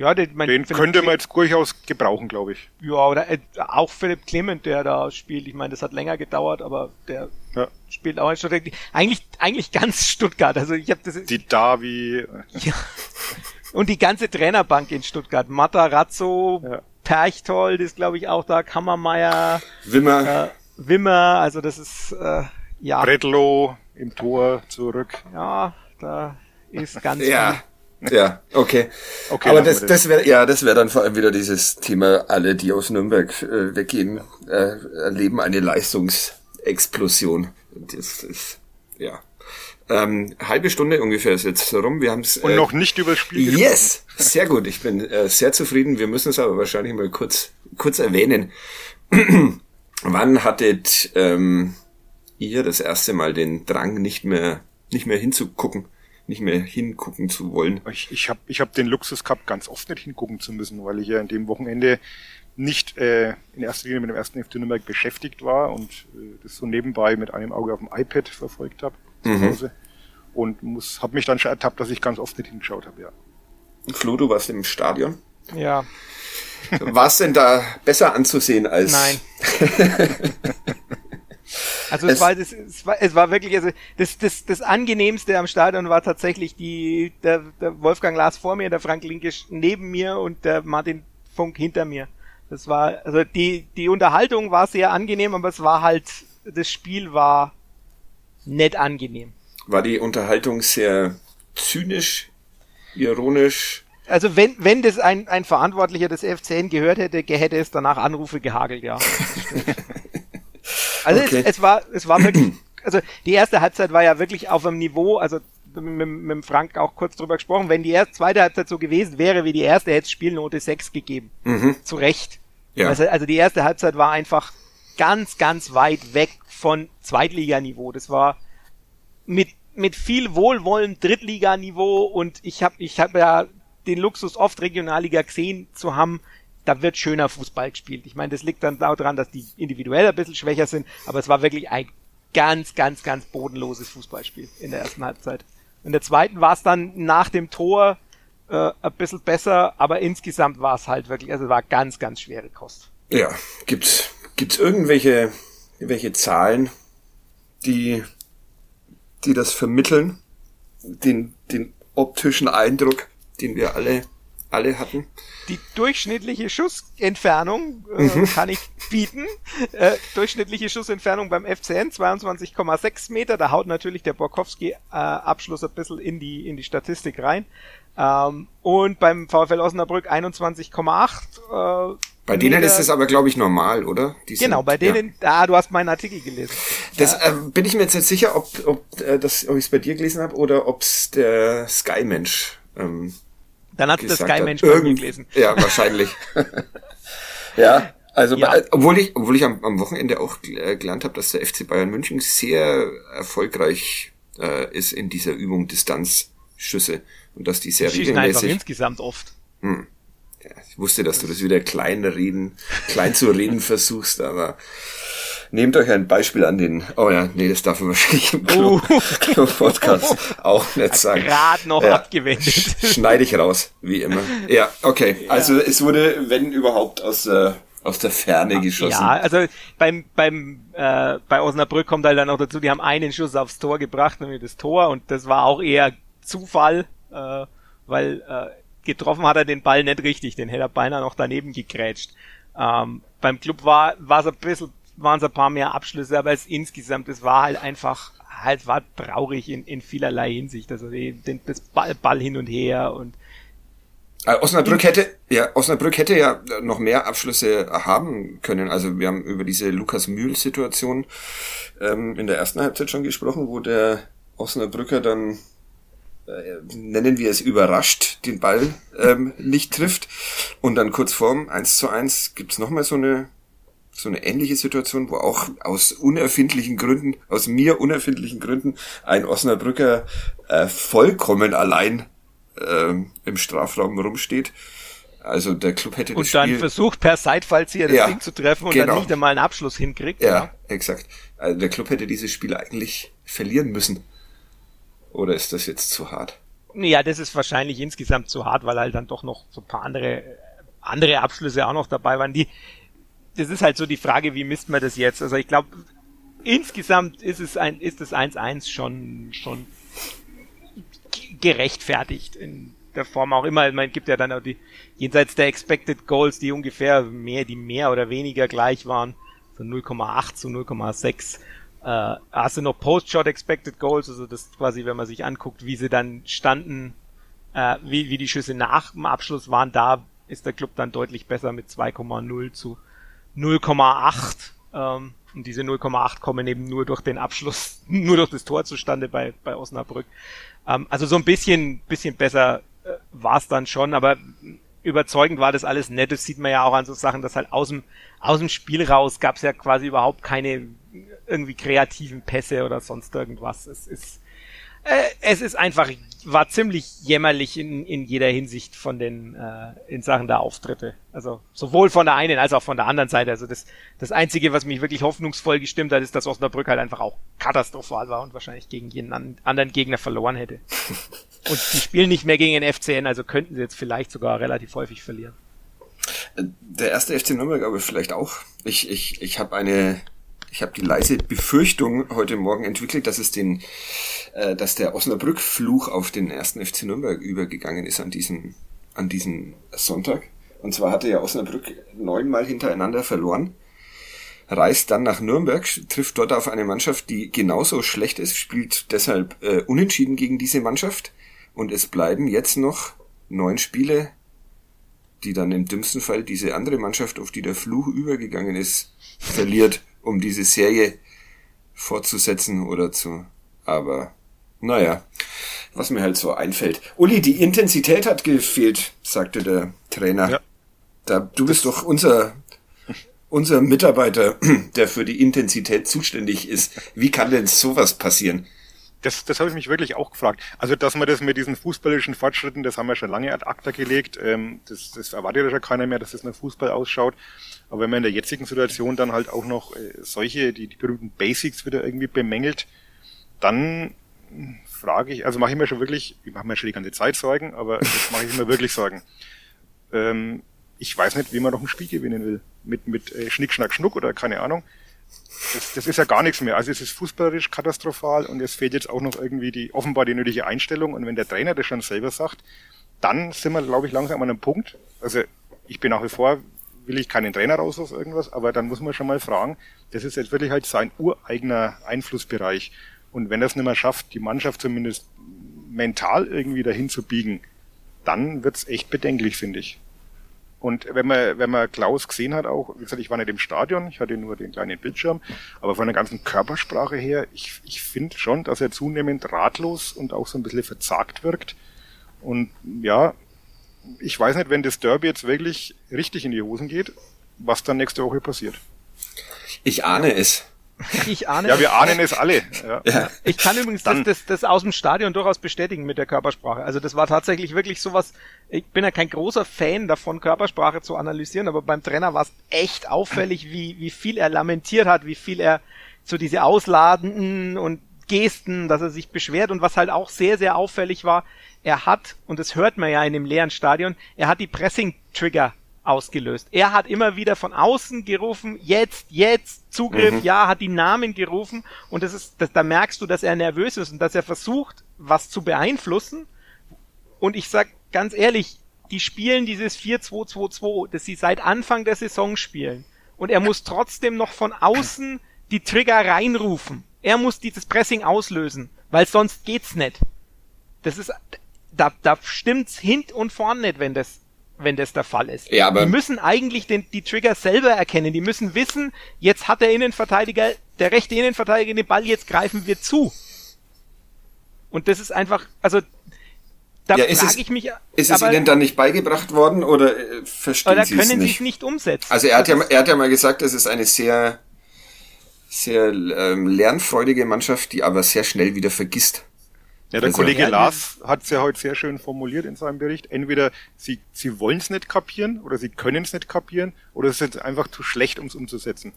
Ja, den, mein, den könnte man jetzt durchaus gebrauchen, glaube ich. Ja, oder äh, auch Philipp Clement, der da spielt. Ich meine, das hat länger gedauert, aber der ja. spielt auch in Stuttgart. Eigentlich, eigentlich ganz Stuttgart. Also ich habe das. Die Davi. Ja. Und die ganze Trainerbank in Stuttgart. Matarazzo, ja. Perchtold ist, glaube ich, auch da. Kammermeier. Wimmer. Äh, Wimmer. Also das ist äh, ja. Bredlow im Tor zurück. Ja, da ist ganz ja. Ja, okay. okay Aber das, das wäre ja, das wäre dann vor allem wieder dieses Thema, alle, die aus Nürnberg äh, weggehen, äh, erleben eine Leistungsexplosion. Das ist, ja. Ähm, halbe Stunde ungefähr ist jetzt rum. Wir haben's, äh, Und noch nicht über das Spiel Yes! Sehr gut. Ich bin äh, sehr zufrieden. Wir müssen es aber wahrscheinlich mal kurz, kurz erwähnen. Wann hattet ähm, ihr das erste Mal den Drang, nicht mehr, nicht mehr hinzugucken? Nicht mehr hingucken zu wollen. Ich, ich habe ich hab den Luxus gehabt, ganz oft nicht hingucken zu müssen, weil ich ja in dem Wochenende nicht äh, in erster Linie mit dem ersten FC Nürnberg beschäftigt war und äh, das so nebenbei mit einem Auge auf dem iPad verfolgt habe zu mhm. Hause. und muss, habe mich dann schon ertappt, dass ich ganz oft nicht hingeschaut habe, ja. Flo, du warst im Stadion. Ja. War es denn da besser anzusehen als? Nein. Also es, es, war, das, es war es war wirklich also das das das angenehmste am Stadion war tatsächlich die der, der Wolfgang Lars vor mir, der Frank Linkisch neben mir und der Martin Funk hinter mir. Das war also die die Unterhaltung war sehr angenehm, aber es war halt das Spiel war nett angenehm. War die Unterhaltung sehr zynisch, ironisch? Also wenn, wenn das ein, ein Verantwortlicher des FCN gehört hätte, hätte es danach Anrufe gehagelt, ja. also okay. es, es war, es war wirklich, also die erste Halbzeit war ja wirklich auf einem Niveau, also mit, mit Frank auch kurz drüber gesprochen, wenn die erste, zweite Halbzeit so gewesen wäre wie die erste, hätte es Spielnote 6 gegeben. Mhm. Zu Recht. Ja. Also, also die erste Halbzeit war einfach ganz, ganz weit weg von Zweitliganiveau. Das war mit mit viel Wohlwollen Drittliganiveau und ich habe ich hab ja den Luxus oft Regionalliga gesehen zu haben, da wird schöner Fußball gespielt. Ich meine, das liegt dann daran, dass die individuell ein bisschen schwächer sind, aber es war wirklich ein ganz, ganz, ganz bodenloses Fußballspiel in der ersten Halbzeit. In der zweiten war es dann nach dem Tor äh, ein bisschen besser, aber insgesamt war es halt wirklich, also war ganz, ganz schwere Kost. Ja, gibt's gibt's irgendwelche welche Zahlen, die die das vermitteln, den den optischen Eindruck, den wir alle alle hatten. Die durchschnittliche Schussentfernung äh, mhm. kann ich bieten. Äh, durchschnittliche Schussentfernung beim FCN 22,6 Meter. Da haut natürlich der Borkowski-Abschluss äh, ein bisschen in die, in die Statistik rein. Ähm, und beim VfL Osnabrück 21,8. Äh, bei denen ist es aber, glaube ich, normal, oder? Die genau, sind, bei denen, ja. ah, du hast meinen Artikel gelesen. Das äh, bin ich mir jetzt nicht sicher, ob, ob, äh, das, ob ich es bei dir gelesen habe oder ob es der Sky-Mensch ähm, dann hat der Sky Mensch mir gelesen. Ja, wahrscheinlich. ja, also ja. Bei, obwohl ich, obwohl ich am, am Wochenende auch äh, gelernt habe, dass der FC Bayern München sehr erfolgreich äh, ist in dieser Übung Distanzschüsse und dass die sehr die regelmäßig. einfach insgesamt oft. Hm. Ja, ich wusste, dass du das wieder klein reden, klein zu reden versuchst, aber Nehmt euch ein Beispiel an den, oh ja, nee, das darf man wahrscheinlich im Club, uh. Podcast auch nicht sagen. Gerade noch ja, abgewendet. Schneide ich raus, wie immer. Ja, okay. Ja. Also es wurde, wenn überhaupt, aus der aus der Ferne geschossen. Ja, also beim beim äh, bei Osnabrück kommt halt dann auch dazu, die haben einen Schuss aufs Tor gebracht, nämlich das Tor und das war auch eher Zufall, äh, weil äh, getroffen hat er den Ball nicht richtig, den hätte er beinahe noch daneben gegrätscht. Ähm, beim Club war war es ein bisschen waren es ein paar mehr Abschlüsse, aber es insgesamt, es war halt einfach, halt war traurig in, in vielerlei Hinsicht. Also den, das Ball, Ball hin und her und äh, Osnabrück hätte, ja, Osnabrück hätte ja noch mehr Abschlüsse haben können. Also wir haben über diese Lukas Mühl-Situation ähm, in der ersten Halbzeit schon gesprochen, wo der Osnabrücker dann äh, nennen wir es überrascht, den Ball ähm, nicht trifft. Und dann kurz vorm 1 zu 1 gibt's nochmal so eine so eine ähnliche Situation, wo auch aus unerfindlichen Gründen, aus mir unerfindlichen Gründen, ein Osnabrücker äh, vollkommen allein äh, im Strafraum rumsteht. Also der Club hätte und das Spiel... Und dann versucht per Seitfallzieher das ja, Ding zu treffen und genau. dann nicht einmal einen Abschluss hinkriegt. Ja, ja, exakt. Also der Club hätte dieses Spiel eigentlich verlieren müssen. Oder ist das jetzt zu hart? Ja, das ist wahrscheinlich insgesamt zu hart, weil halt dann doch noch so ein paar andere andere Abschlüsse auch noch dabei waren. Die das ist halt so die Frage, wie misst man das jetzt? Also ich glaube, insgesamt ist es ein, ist das 1-1 schon, schon gerechtfertigt in der Form auch immer. Man gibt ja dann auch die, jenseits der Expected Goals, die ungefähr mehr, die mehr oder weniger gleich waren, von 0,8 zu 0,6. Äh, hast du noch Post-Shot Expected Goals, also das quasi, wenn man sich anguckt, wie sie dann standen, äh, wie, wie die Schüsse nach dem Abschluss waren, da ist der Club dann deutlich besser mit 2,0 zu 0,8. Ähm, und diese 0,8 kommen eben nur durch den Abschluss, nur durch das Tor zustande bei, bei Osnabrück. Ähm, also so ein bisschen, bisschen besser äh, war es dann schon, aber überzeugend war das alles nett. Das sieht man ja auch an so Sachen, dass halt aus dem, aus dem Spiel raus gab es ja quasi überhaupt keine irgendwie kreativen Pässe oder sonst irgendwas. Es ist es ist einfach, war ziemlich jämmerlich in, in jeder Hinsicht von den, äh, in Sachen der Auftritte. Also sowohl von der einen als auch von der anderen Seite. Also das, das Einzige, was mich wirklich hoffnungsvoll gestimmt hat, ist, dass Osnabrück halt einfach auch katastrophal war und wahrscheinlich gegen jeden anderen Gegner verloren hätte. und die spielen nicht mehr gegen den FCN, also könnten sie jetzt vielleicht sogar relativ häufig verlieren. Der erste FC Nürnberg aber vielleicht auch. Ich, ich, ich habe eine ich habe die leise Befürchtung heute Morgen entwickelt, dass es den, äh, dass der Osnabrück-Fluch auf den ersten FC Nürnberg übergegangen ist an diesem, an diesem Sonntag. Und zwar hatte ja Osnabrück neunmal hintereinander verloren, reist dann nach Nürnberg, trifft dort auf eine Mannschaft, die genauso schlecht ist, spielt deshalb äh, unentschieden gegen diese Mannschaft und es bleiben jetzt noch neun Spiele, die dann im dümmsten Fall diese andere Mannschaft, auf die der Fluch übergegangen ist, verliert um diese Serie fortzusetzen oder zu. Aber naja, was mir halt so einfällt. Uli, die Intensität hat gefehlt, sagte der Trainer. Ja. Da, du bist doch unser, unser Mitarbeiter, der für die Intensität zuständig ist. Wie kann denn sowas passieren? Das, das habe ich mich wirklich auch gefragt. Also, dass man das mit diesen fußballischen Fortschritten, das haben wir schon lange ad acta gelegt. Ähm, das, das erwartet ja schon keiner mehr, dass das nach Fußball ausschaut. Aber wenn man in der jetzigen Situation dann halt auch noch äh, solche, die, die berühmten Basics wieder irgendwie bemängelt, dann frage ich, also mache ich mir schon wirklich, ich mache mir schon die ganze Zeit Sorgen, aber das mache ich mir wirklich Sorgen. Ähm, ich weiß nicht, wie man noch ein Spiel gewinnen will. Mit, mit äh, Schnick, Schnack, Schnuck oder keine Ahnung das, das ist ja gar nichts mehr. Also es ist fußballerisch katastrophal und es fehlt jetzt auch noch irgendwie die offenbar die nötige Einstellung. Und wenn der Trainer das schon selber sagt, dann sind wir, glaube ich, langsam an einem Punkt. Also ich bin nach wie vor, will ich keinen Trainer raus aus irgendwas, aber dann muss man schon mal fragen, das ist jetzt wirklich halt sein ureigener Einflussbereich. Und wenn er es nicht mehr schafft, die Mannschaft zumindest mental irgendwie dahin zu biegen, dann wird's echt bedenklich, finde ich. Und wenn man, wenn man Klaus gesehen hat auch, wie gesagt, ich war nicht im Stadion, ich hatte nur den kleinen Bildschirm, aber von der ganzen Körpersprache her, ich, ich finde schon, dass er zunehmend ratlos und auch so ein bisschen verzagt wirkt. Und ja, ich weiß nicht, wenn das Derby jetzt wirklich richtig in die Hosen geht, was dann nächste Woche passiert. Ich ahne es. Ich ahne ja, wir ahnen es alle. Ja. ja. Ich kann übrigens das, das, das aus dem Stadion durchaus bestätigen mit der Körpersprache. Also das war tatsächlich wirklich sowas, ich bin ja kein großer Fan davon, Körpersprache zu analysieren, aber beim Trainer war es echt auffällig, wie, wie viel er lamentiert hat, wie viel er so diese ausladenden und Gesten, dass er sich beschwert und was halt auch sehr, sehr auffällig war, er hat, und das hört man ja in dem leeren Stadion, er hat die Pressing-Trigger ausgelöst. Er hat immer wieder von außen gerufen, jetzt, jetzt, Zugriff, mhm. ja, hat die Namen gerufen und das ist, das, da merkst du, dass er nervös ist und dass er versucht, was zu beeinflussen. Und ich sag ganz ehrlich, die spielen dieses 4-2-2-2, das sie seit Anfang der Saison spielen. Und er muss trotzdem noch von außen die Trigger reinrufen. Er muss dieses Pressing auslösen, weil sonst geht's nicht. Das ist, da, da stimmt's hint und vorn nicht, wenn das, wenn das der Fall ist. Ja, aber die müssen eigentlich den, die Trigger selber erkennen. Die müssen wissen, jetzt hat der Innenverteidiger, der rechte Innenverteidiger den Ball, jetzt greifen wir zu. Und das ist einfach, also da ja, frage ich mich. Ist es Ihnen dann nicht beigebracht worden oder äh, verstehen Sie es nicht? können Sie es nicht umsetzen. Also er hat ja, er hat ja mal gesagt, das ist eine sehr, sehr ähm, lernfreudige Mannschaft, die aber sehr schnell wieder vergisst. Ja, der Kollege Lars hat es ja heute sehr schön formuliert in seinem Bericht. Entweder sie, sie wollen es nicht kapieren oder sie können es nicht kapieren oder es ist einfach zu schlecht, um es umzusetzen.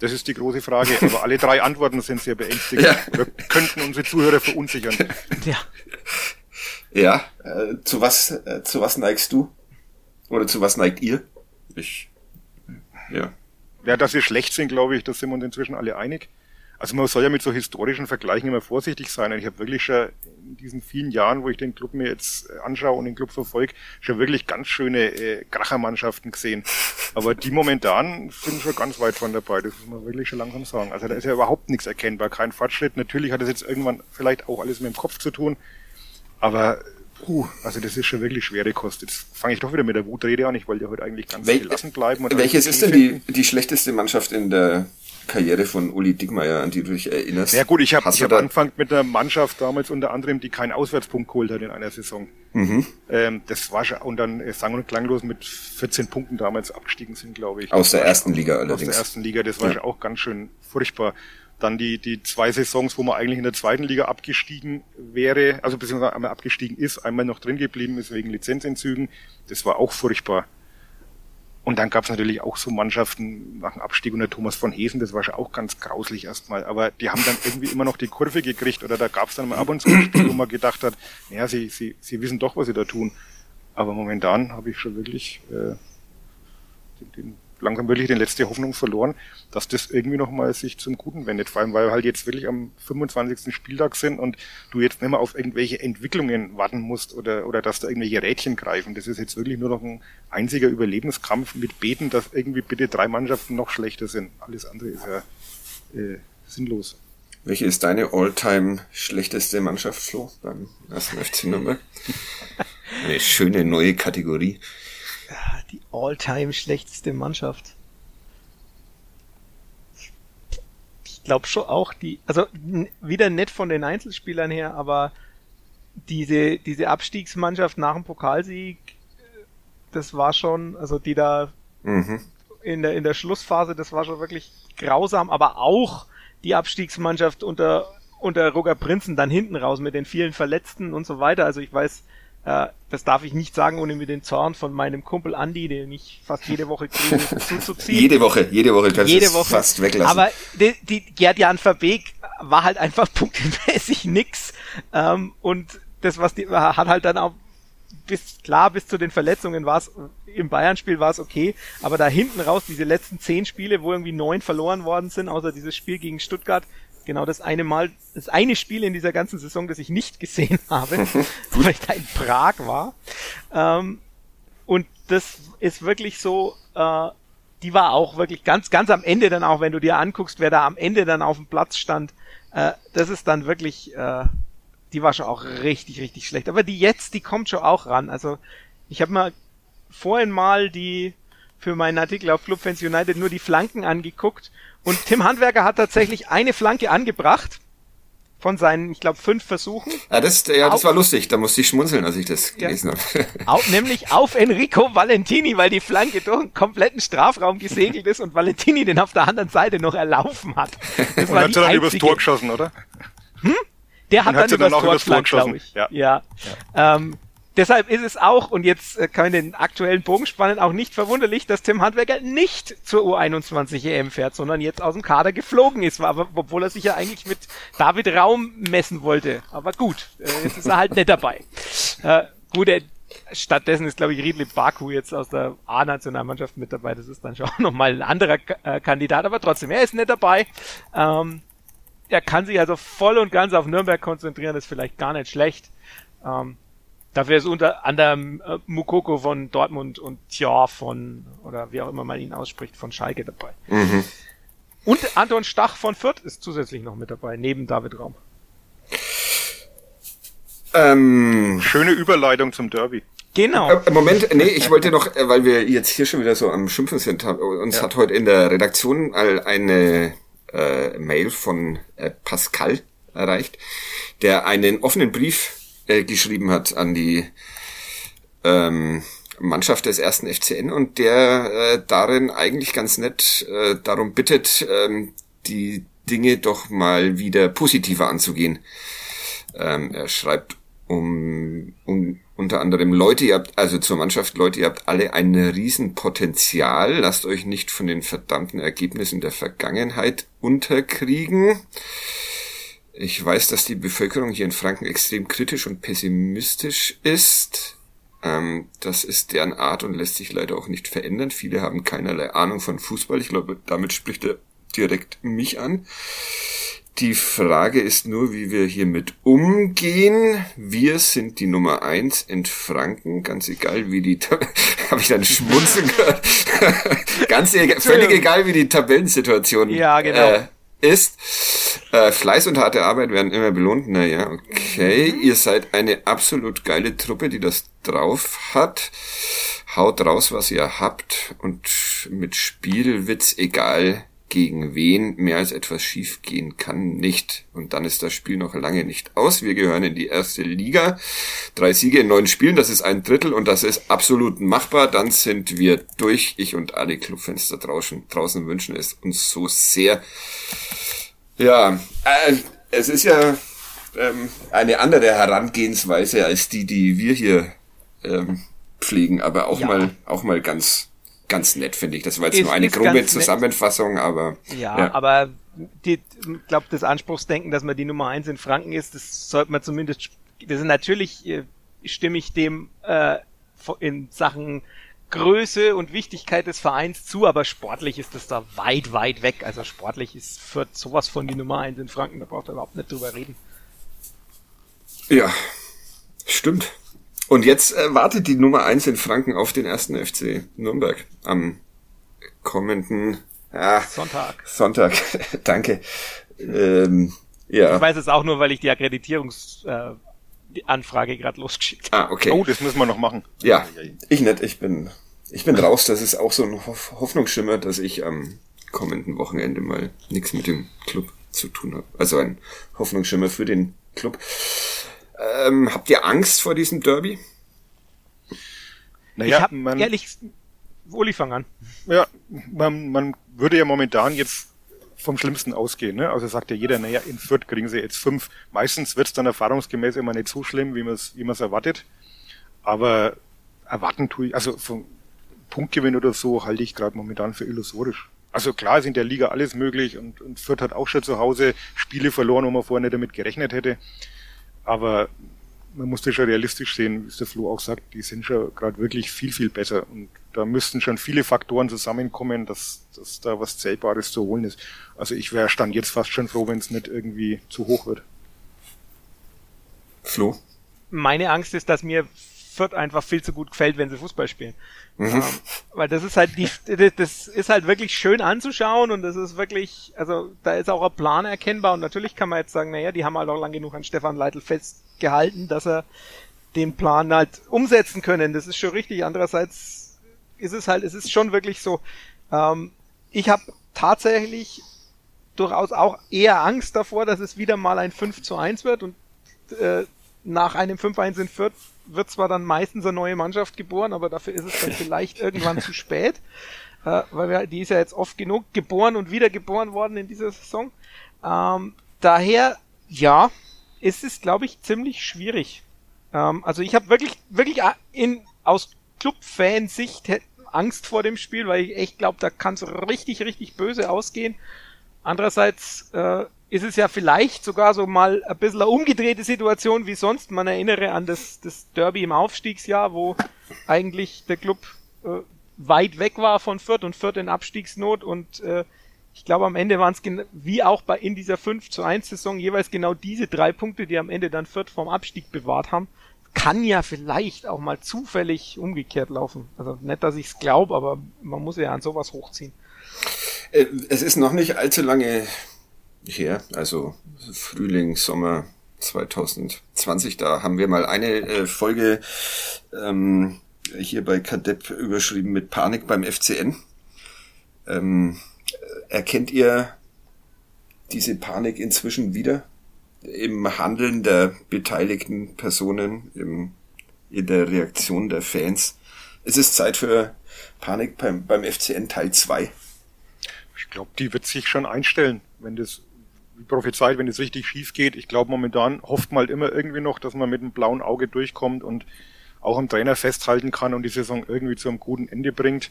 Das ist die große Frage. Aber alle drei Antworten sind sehr beängstigend ja. oder könnten unsere Zuhörer verunsichern. Ja. Ja, äh, zu was, äh, zu was neigst du? Oder zu was neigt ihr? Ich, ja. Ja, dass sie schlecht sind, glaube ich, da sind wir uns inzwischen alle einig. Also man soll ja mit so historischen Vergleichen immer vorsichtig sein. Und ich habe wirklich schon in diesen vielen Jahren, wo ich den Club mir jetzt äh, anschaue und den Club verfolge, schon wirklich ganz schöne äh, Krachermannschaften gesehen. Aber die momentan sind schon ganz weit von dabei. Das muss man wirklich schon langsam sagen. Also da ist ja überhaupt nichts erkennbar, kein Fortschritt. Natürlich hat es jetzt irgendwann vielleicht auch alles mit dem Kopf zu tun. Aber Puh, also das ist schon wirklich schwere Kost. Jetzt fange ich doch wieder mit der Wutrede an. Ich wollte ja heute eigentlich ganz Wel gelassen bleiben. Welches ist denn die, die schlechteste Mannschaft in der Karriere von Uli Dickmeyer, an die du dich erinnerst. Ja gut, ich habe hab angefangen mit einer Mannschaft damals unter anderem, die keinen Auswärtspunkt geholt hat in einer Saison. Mhm. Ähm, das war schon, und dann äh, sang- und klanglos mit 14 Punkten damals abgestiegen sind, glaube ich. Aus der ersten Liga allerdings. Aus der ersten Liga, das war ja. schon auch ganz schön furchtbar. Dann die, die zwei Saisons, wo man eigentlich in der zweiten Liga abgestiegen wäre, also beziehungsweise einmal abgestiegen ist, einmal noch drin geblieben ist wegen Lizenzentzügen. Das war auch furchtbar. Und dann gab es natürlich auch so Mannschaften nach dem Abstieg unter Thomas von Hesen, das war schon auch ganz grauslich erstmal. Aber die haben dann irgendwie immer noch die Kurve gekriegt oder da gab es dann mal ab und zu ein Spiel, wo man gedacht hat, naja, sie, sie, sie wissen doch, was sie da tun. Aber momentan habe ich schon wirklich äh, den, den langsam wirklich die letzte Hoffnung verloren, dass das irgendwie nochmal sich zum Guten wendet. Vor allem, weil wir halt jetzt wirklich am 25. Spieltag sind und du jetzt nicht mehr auf irgendwelche Entwicklungen warten musst oder, oder dass da irgendwelche Rädchen greifen. Das ist jetzt wirklich nur noch ein einziger Überlebenskampf mit Beten, dass irgendwie bitte drei Mannschaften noch schlechter sind. Alles andere ist ja äh, sinnlos. Welche ist deine all-time schlechteste Mannschaft, Flo, beim ersten FC Nürnberg? Eine schöne neue Kategorie die all-time schlechteste Mannschaft. Ich glaube schon auch die, also wieder nett von den Einzelspielern her, aber diese, diese Abstiegsmannschaft nach dem Pokalsieg, das war schon, also die da mhm. in, der, in der Schlussphase, das war schon wirklich grausam, aber auch die Abstiegsmannschaft unter, unter Roger Prinzen dann hinten raus mit den vielen Verletzten und so weiter. Also ich weiß, äh, das darf ich nicht sagen, ohne mir den Zorn von meinem Kumpel Andy, den ich fast jede Woche kriege, zuzuziehen. Jede Woche, jede Woche kannst jede Woche. fast weglassen. Aber die, die Gerd-Jan Verbeek war halt einfach punktemäßig nix. Ähm, und das, was die hat halt dann auch bis klar bis zu den Verletzungen war es im Bayern-Spiel war es okay, aber da hinten raus diese letzten zehn Spiele, wo irgendwie neun verloren worden sind, außer dieses Spiel gegen Stuttgart, genau das eine Mal, das eine Spiel in dieser ganzen Saison, das ich nicht gesehen habe, weil ich da in Prag war. Ähm, und das ist wirklich so, äh, die war auch wirklich ganz, ganz am Ende dann auch, wenn du dir anguckst, wer da am Ende dann auf dem Platz stand, äh, das ist dann wirklich, äh, die war schon auch richtig, richtig schlecht. Aber die jetzt, die kommt schon auch ran. Also ich habe mal vorhin mal die für meinen Artikel auf Club Fans United nur die Flanken angeguckt und Tim Handwerker hat tatsächlich eine Flanke angebracht von seinen, ich glaube, fünf Versuchen. Ja, das, ja, das auf, war lustig. Da musste ich schmunzeln, als ich das gelesen ja, habe. Auf, nämlich auf Enrico Valentini, weil die Flanke durch einen kompletten Strafraum gesegelt ist und Valentini den auf der anderen Seite noch erlaufen hat. Das und war hat er dann übers Tor geschossen, oder? Hm? Der hat dann, dann übers Tor, Tor geschossen, ich. Ja. ja. ja. Ähm, Deshalb ist es auch, und jetzt äh, kann man den aktuellen Bogen spannen, auch nicht verwunderlich, dass Tim Handwerker nicht zur U21 EM fährt, sondern jetzt aus dem Kader geflogen ist, aber, obwohl er sich ja eigentlich mit David Raum messen wollte. Aber gut, äh, jetzt ist er halt nicht dabei. Äh, gut, er, stattdessen ist, glaube ich, Riedli Baku jetzt aus der A-Nationalmannschaft mit dabei. Das ist dann schon nochmal ein anderer äh, Kandidat, aber trotzdem, er ist nicht dabei. Ähm, er kann sich also voll und ganz auf Nürnberg konzentrieren, ist vielleicht gar nicht schlecht. Ähm, Dafür ist unter anderem äh, Mukoko von Dortmund und Tja von, oder wie auch immer man ihn ausspricht, von Schalke dabei. Mhm. Und Anton Stach von Fürth ist zusätzlich noch mit dabei, neben David Raum. Ähm, Schöne Überleitung zum Derby. Genau. Äh, Moment, nee, ich wollte noch, äh, weil wir jetzt hier schon wieder so am Schimpfen sind, uns ja. hat heute in der Redaktion eine äh, Mail von äh, Pascal erreicht, der einen offenen Brief äh, geschrieben hat an die ähm, Mannschaft des ersten FCN und der äh, darin eigentlich ganz nett äh, darum bittet, ähm, die Dinge doch mal wieder positiver anzugehen. Ähm, er schreibt um, um unter anderem Leute, ihr habt, also zur Mannschaft, Leute, ihr habt alle ein Riesenpotenzial, lasst euch nicht von den verdammten Ergebnissen der Vergangenheit unterkriegen. Ich weiß, dass die Bevölkerung hier in Franken extrem kritisch und pessimistisch ist. Ähm, das ist deren Art und lässt sich leider auch nicht verändern. Viele haben keinerlei Ahnung von Fußball. Ich glaube, damit spricht er direkt mich an. Die Frage ist nur, wie wir hiermit umgehen. Wir sind die Nummer eins in Franken, ganz egal wie die, habe ich dann schmunzeln gehört, ganz egal, völlig egal wie die Tabellensituation ja, genau. äh, ist. Äh, Fleiß und harte Arbeit werden immer belohnt. Naja, okay. Mhm. Ihr seid eine absolut geile Truppe, die das drauf hat. Haut raus, was ihr habt. Und mit Spielwitz, egal gegen wen mehr als etwas schief gehen kann, nicht. Und dann ist das Spiel noch lange nicht aus. Wir gehören in die erste Liga. Drei Siege in neun Spielen, das ist ein Drittel und das ist absolut machbar. Dann sind wir durch. Ich und alle Clubfans da draußen, draußen wünschen es uns so sehr. Ja, äh, es ist ja ähm, eine andere Herangehensweise als die, die wir hier ähm, pflegen, aber auch ja. mal auch mal ganz ganz nett finde ich. Das war jetzt ist, nur eine grobe Zusammenfassung, aber ja, ja. aber die, ich glaube, das Anspruchsdenken, dass man die Nummer eins in Franken ist, das sollte man zumindest. Das ist natürlich äh, stimme ich dem äh, in Sachen Größe und Wichtigkeit des Vereins zu, aber sportlich ist das da weit, weit weg. Also sportlich ist für sowas von die Nummer eins in Franken, da braucht er überhaupt nicht drüber reden. Ja, stimmt. Und jetzt äh, wartet die Nummer eins in Franken auf den ersten FC Nürnberg am kommenden ah, Sonntag. Sonntag, danke. Ähm, ja. Ich weiß es auch nur, weil ich die Akkreditierungsanfrage äh, gerade losgeschickt habe. Ah, okay. Oh, das müssen wir noch machen. Ja, ich nicht. Ich bin, ich bin raus. Das ist auch so ein Hoffnungsschimmer, dass ich am kommenden Wochenende mal nichts mit dem Club zu tun habe. Also ein Hoffnungsschimmer für den Club. Ähm, habt ihr Angst vor diesem Derby? Naja, ich hab, man, ehrlich, Uli, fang an. Ja, man, man würde ja momentan jetzt vom Schlimmsten ausgehen. Ne? Also sagt ja jeder, naja, in Fürth kriegen sie jetzt fünf. Meistens wird es dann erfahrungsgemäß immer nicht so schlimm, wie man es wie man's erwartet. Aber erwarten tue ich, also vom Punktgewinn oder so halte ich gerade momentan für illusorisch. Also klar ist in der Liga alles möglich und, und Fürth hat auch schon zu Hause Spiele verloren, wo man vorher nicht damit gerechnet hätte. Aber man muss das schon realistisch sehen, wie der Flo auch sagt, die sind schon gerade wirklich viel, viel besser. Und da müssten schon viele Faktoren zusammenkommen, dass, dass da was Zählbares zu holen ist. Also ich wäre stand jetzt fast schon froh, wenn es nicht irgendwie zu hoch wird. Flo? Meine Angst ist, dass mir Fürth einfach viel zu gut gefällt, wenn sie Fußball spielen. Mhm. Ähm, weil das ist halt die, das ist halt wirklich schön anzuschauen und das ist wirklich, also da ist auch ein Plan erkennbar und natürlich kann man jetzt sagen, naja, die haben halt auch lang genug an Stefan Leitl festgehalten, dass er den Plan halt umsetzen können. Das ist schon richtig. Andererseits ist es halt, es ist schon wirklich so. Ähm, ich habe tatsächlich durchaus auch eher Angst davor, dass es wieder mal ein 5 zu 1 wird und äh, nach einem 5-1 in Fürth wird zwar dann meistens eine neue Mannschaft geboren, aber dafür ist es dann vielleicht irgendwann zu spät, äh, weil wir, die ist ja jetzt oft genug geboren und wiedergeboren worden in dieser Saison. Ähm, daher, ja, ist es, glaube ich, ziemlich schwierig. Ähm, also ich habe wirklich, wirklich in, aus Club-Fansicht Angst vor dem Spiel, weil ich echt glaube, da kann es richtig, richtig böse ausgehen. Andererseits äh, ist es ja vielleicht sogar so mal ein bisschen eine umgedrehte Situation wie sonst. Man erinnere an das, das Derby im Aufstiegsjahr, wo eigentlich der Club äh, weit weg war von Fürth und Fürth in Abstiegsnot und äh, ich glaube am Ende waren es wie auch bei in dieser 5 zu 1 Saison jeweils genau diese drei Punkte, die am Ende dann Fürth vom Abstieg bewahrt haben. Kann ja vielleicht auch mal zufällig umgekehrt laufen. Also nicht, dass ich es glaube, aber man muss ja an sowas hochziehen. Äh, es ist noch nicht allzu lange her, also Frühling, Sommer 2020, da haben wir mal eine äh, Folge ähm, hier bei Kadepp überschrieben mit Panik beim FCN. Ähm, erkennt ihr diese Panik inzwischen wieder im Handeln der beteiligten Personen, im, in der Reaktion der Fans? Es ist Zeit für Panik beim, beim FCN Teil 2. Ich glaube, die wird sich schon einstellen, wenn das wie prophezeit, wenn es richtig schief geht. Ich glaube, momentan hofft man halt immer irgendwie noch, dass man mit einem blauen Auge durchkommt und auch am Trainer festhalten kann und die Saison irgendwie zu einem guten Ende bringt.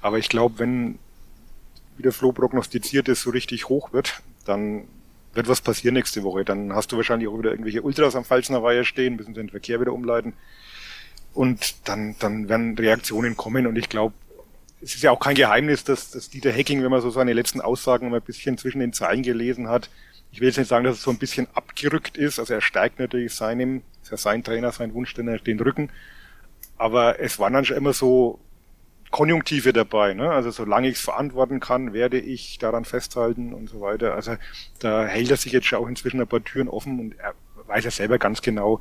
Aber ich glaube, wenn, wie der Flo prognostiziert ist, so richtig hoch wird, dann wird was passieren nächste Woche. Dann hast du wahrscheinlich auch wieder irgendwelche Ultras am Pfalzner Weiher stehen, müssen den Verkehr wieder umleiten. Und dann, dann werden Reaktionen kommen und ich glaube, es ist ja auch kein Geheimnis, dass, dass Dieter Hecking, wenn man so seine letzten Aussagen mal ein bisschen zwischen den Zeilen gelesen hat, ich will jetzt nicht sagen, dass es so ein bisschen abgerückt ist, also er steigt natürlich seinem, ist ja sein Trainer, sein Wunsch, den, den Rücken, aber es waren dann schon immer so Konjunktive dabei, ne? also solange ich es verantworten kann, werde ich daran festhalten und so weiter, also da hält er sich jetzt schon auch inzwischen ein paar Türen offen und er weiß ja selber ganz genau,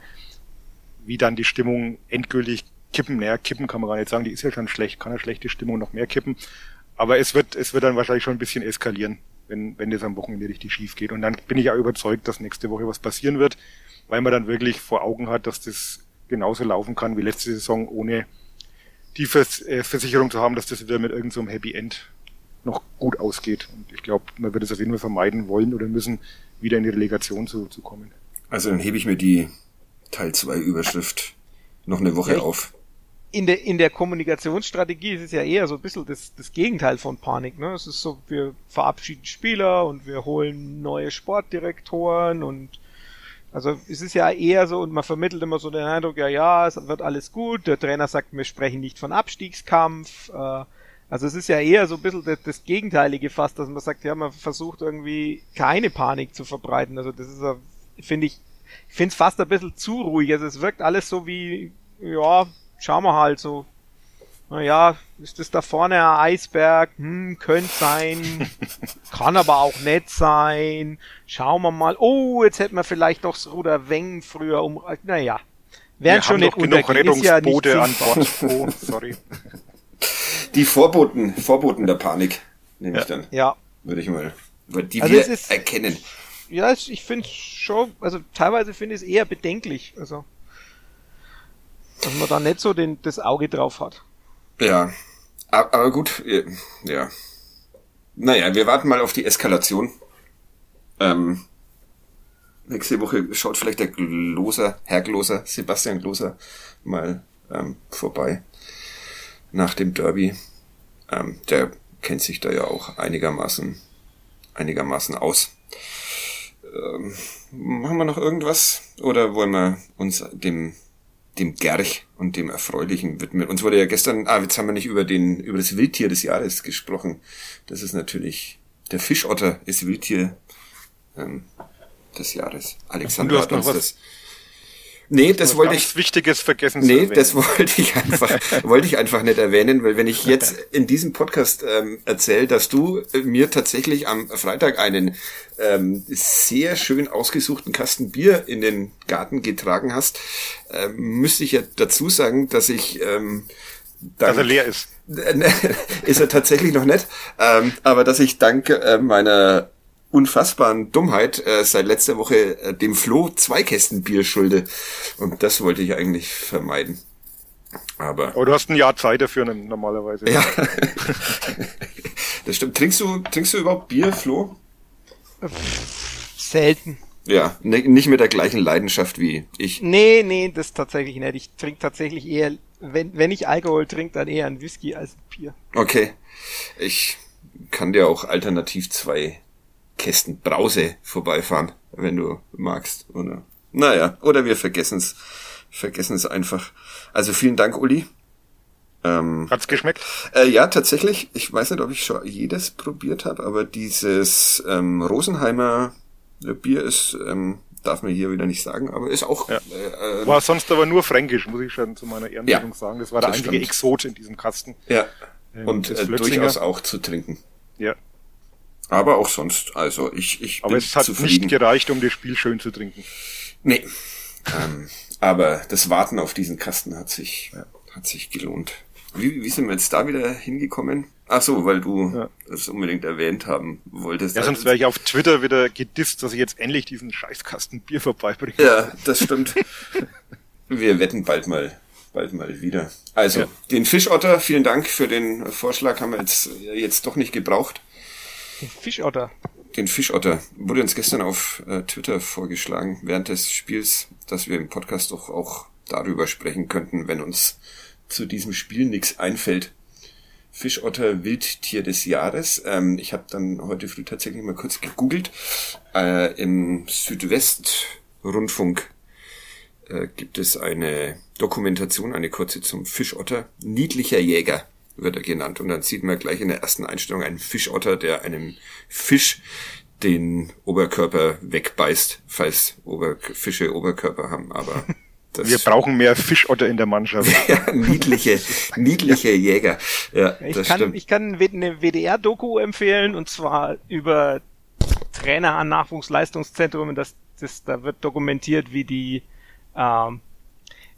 wie dann die Stimmung endgültig kippen. Naja, kippen kann man gar nicht sagen, die ist ja schon schlecht, kann eine schlechte Stimmung noch mehr kippen. Aber es wird, es wird dann wahrscheinlich schon ein bisschen eskalieren, wenn, wenn das am Wochenende richtig schief geht. Und dann bin ich auch überzeugt, dass nächste Woche was passieren wird, weil man dann wirklich vor Augen hat, dass das genauso laufen kann wie letzte Saison, ohne die Vers äh, Versicherung zu haben, dass das wieder mit irgendeinem so Happy End noch gut ausgeht. Und ich glaube, man wird es auf jeden Fall vermeiden wollen oder müssen, wieder in die Relegation zu, zu kommen. Also dann hebe ich mir die Teil 2 Überschrift noch eine Woche ja, auf. In der, in der Kommunikationsstrategie ist es ja eher so ein bisschen das, das Gegenteil von Panik. Ne? Es ist so, wir verabschieden Spieler und wir holen neue Sportdirektoren und also es ist ja eher so, und man vermittelt immer so den Eindruck, ja, ja, es wird alles gut, der Trainer sagt, wir sprechen nicht von Abstiegskampf, äh, also es ist ja eher so ein bisschen das, das Gegenteilige fast, dass man sagt, ja, man versucht irgendwie keine Panik zu verbreiten. Also das ist, finde ich, ich finde es fast ein bisschen zu ruhig. Also es wirkt alles so wie, ja, schauen wir halt so. Naja, ist das da vorne ein Eisberg? Hm, könnte sein. Kann aber auch nett sein. Schauen wir mal. Oh, jetzt hätten wir vielleicht doch das Ruder Wengen früher um. Naja. Wären schon nicht genug Rettungsboote ja an Bord. Oh, sorry. Die Vorboten, Vorboten der Panik, nehme ja. ich dann. Ja. Würde ich mal, die also wir ist, erkennen. Ja, ich finde schon, also teilweise finde ich es eher bedenklich, also, dass man da nicht so den, das Auge drauf hat. Ja, aber gut, ja. Naja, wir warten mal auf die Eskalation. Ähm, nächste Woche schaut vielleicht der Gloser, Herr Gloser, Sebastian Gloser mal ähm, vorbei nach dem Derby. Ähm, der kennt sich da ja auch einigermaßen, einigermaßen aus. Ähm, machen wir noch irgendwas? Oder wollen wir uns dem, dem Gerch und dem Erfreulichen widmen? Uns wurde ja gestern, ah, jetzt haben wir nicht über den, über das Wildtier des Jahres gesprochen. Das ist natürlich, der Fischotter ist Wildtier ähm, des Jahres. Alexander hat uns das Nee, das wollte ich. Wichtiges vergessen Nee, das wollte ich einfach, wollte ich einfach nicht erwähnen, weil wenn ich jetzt in diesem Podcast ähm, erzähle, dass du äh, mir tatsächlich am Freitag einen ähm, sehr schön ausgesuchten Kasten Bier in den Garten getragen hast, ähm, müsste ich ja dazu sagen, dass ich ähm, dank, dass er leer ist. ist er tatsächlich noch nicht, ähm, aber dass ich dank äh, meiner unfassbaren Dummheit äh, seit letzter Woche äh, dem Flo zwei Kästen Bier schulde. Und das wollte ich eigentlich vermeiden. Aber, Aber du hast ein Jahr Zeit dafür normalerweise. Ja. das stimmt. Trinkst du, trinkst du überhaupt Bier, Flo? Selten. Ja, ne, nicht mit der gleichen Leidenschaft wie ich. Nee, nee, das tatsächlich nicht. Ich trinke tatsächlich eher, wenn, wenn ich Alkohol trinke, dann eher ein Whisky als ein Bier. Okay. Ich kann dir auch alternativ zwei Kästen Brause vorbeifahren, wenn du magst. Oder, naja, oder wir vergessen es vergessen es einfach. Also vielen Dank, Uli. Ähm, Hat's geschmeckt? Äh, ja, tatsächlich. Ich weiß nicht, ob ich schon jedes probiert habe, aber dieses ähm, Rosenheimer Bier ist, ähm, darf man hier wieder nicht sagen, aber ist auch. Ja. Äh, äh war sonst aber nur fränkisch, muss ich schon zu meiner Ehrenrettung ja, sagen. Das war der einzige stimmt. Exot in diesem Kasten. Ja. Ähm, Und äh, durchaus auch zu trinken. Ja. Aber auch sonst, also ich, ich aber bin es hat zufrieden. nicht gereicht, um das Spiel schön zu trinken. Nee. ähm, aber das Warten auf diesen Kasten hat sich, ja. hat sich gelohnt. Wie, wie sind wir jetzt da wieder hingekommen? Ach so, weil du ja. das unbedingt erwähnt haben wolltest. Ja, sonst wäre ich auf Twitter wieder gedisst, dass ich jetzt endlich diesen Scheißkasten Bier vorbeibringe. Ja, das stimmt. wir wetten bald mal, bald mal wieder. Also, ja. den Fischotter, vielen Dank für den Vorschlag, haben wir jetzt, jetzt doch nicht gebraucht. Den Fischotter. Den Fischotter. Wurde uns gestern auf äh, Twitter vorgeschlagen, während des Spiels, dass wir im Podcast doch auch darüber sprechen könnten, wenn uns zu diesem Spiel nichts einfällt. Fischotter Wildtier des Jahres. Ähm, ich habe dann heute früh tatsächlich mal kurz gegoogelt. Äh, Im Südwestrundfunk äh, gibt es eine Dokumentation, eine kurze zum Fischotter. Niedlicher Jäger wird er genannt. Und dann sieht man gleich in der ersten Einstellung einen Fischotter, der einem Fisch den Oberkörper wegbeißt, falls Ober Fische Oberkörper haben, aber das wir brauchen mehr Fischotter in der Mannschaft. ja, niedliche, niedliche Jäger. Ja, ich das kann, stimmt. Ich kann eine WDR-Doku empfehlen und zwar über Trainer an Nachwuchsleistungszentrum. Das, das, da wird dokumentiert, wie die, ähm,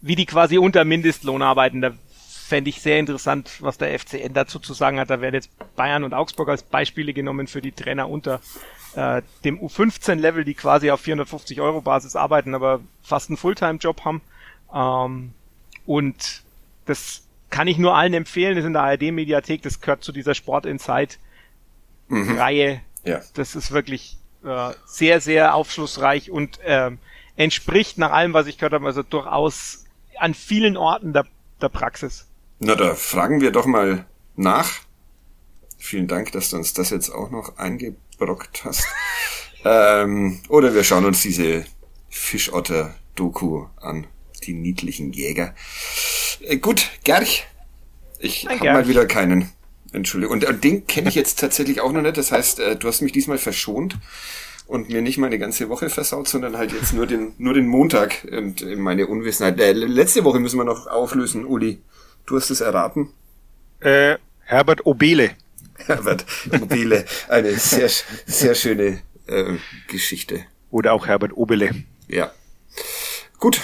wie die quasi unter Mindestlohn arbeiten. Da fände ich sehr interessant, was der FCN dazu zu sagen hat. Da werden jetzt Bayern und Augsburg als Beispiele genommen für die Trainer unter äh, dem U15-Level, die quasi auf 450 Euro Basis arbeiten, aber fast einen Fulltime-Job haben. Ähm, und das kann ich nur allen empfehlen, das ist in der ARD-Mediathek, das gehört zu dieser Sport Insight Reihe. Ja. Das ist wirklich äh, sehr, sehr aufschlussreich und ähm, entspricht nach allem, was ich gehört habe, also durchaus an vielen Orten der, der Praxis. Na, da fragen wir doch mal nach. Vielen Dank, dass du uns das jetzt auch noch eingebrockt hast. ähm, oder wir schauen uns diese Fischotter-Doku an. Die niedlichen Jäger. Äh, gut, Gerch. Ich habe mal wieder keinen. Entschuldigung. Und, und den kenne ich jetzt tatsächlich auch noch nicht. Das heißt, äh, du hast mich diesmal verschont und mir nicht meine ganze Woche versaut, sondern halt jetzt nur den, nur den Montag und äh, meine Unwissenheit. Äh, letzte Woche müssen wir noch auflösen, Uli. Du hast es erraten. Äh, Herbert Obele. Herbert Mobile. Eine sehr, sehr schöne äh, Geschichte. Oder auch Herbert Obele. Ja. Gut.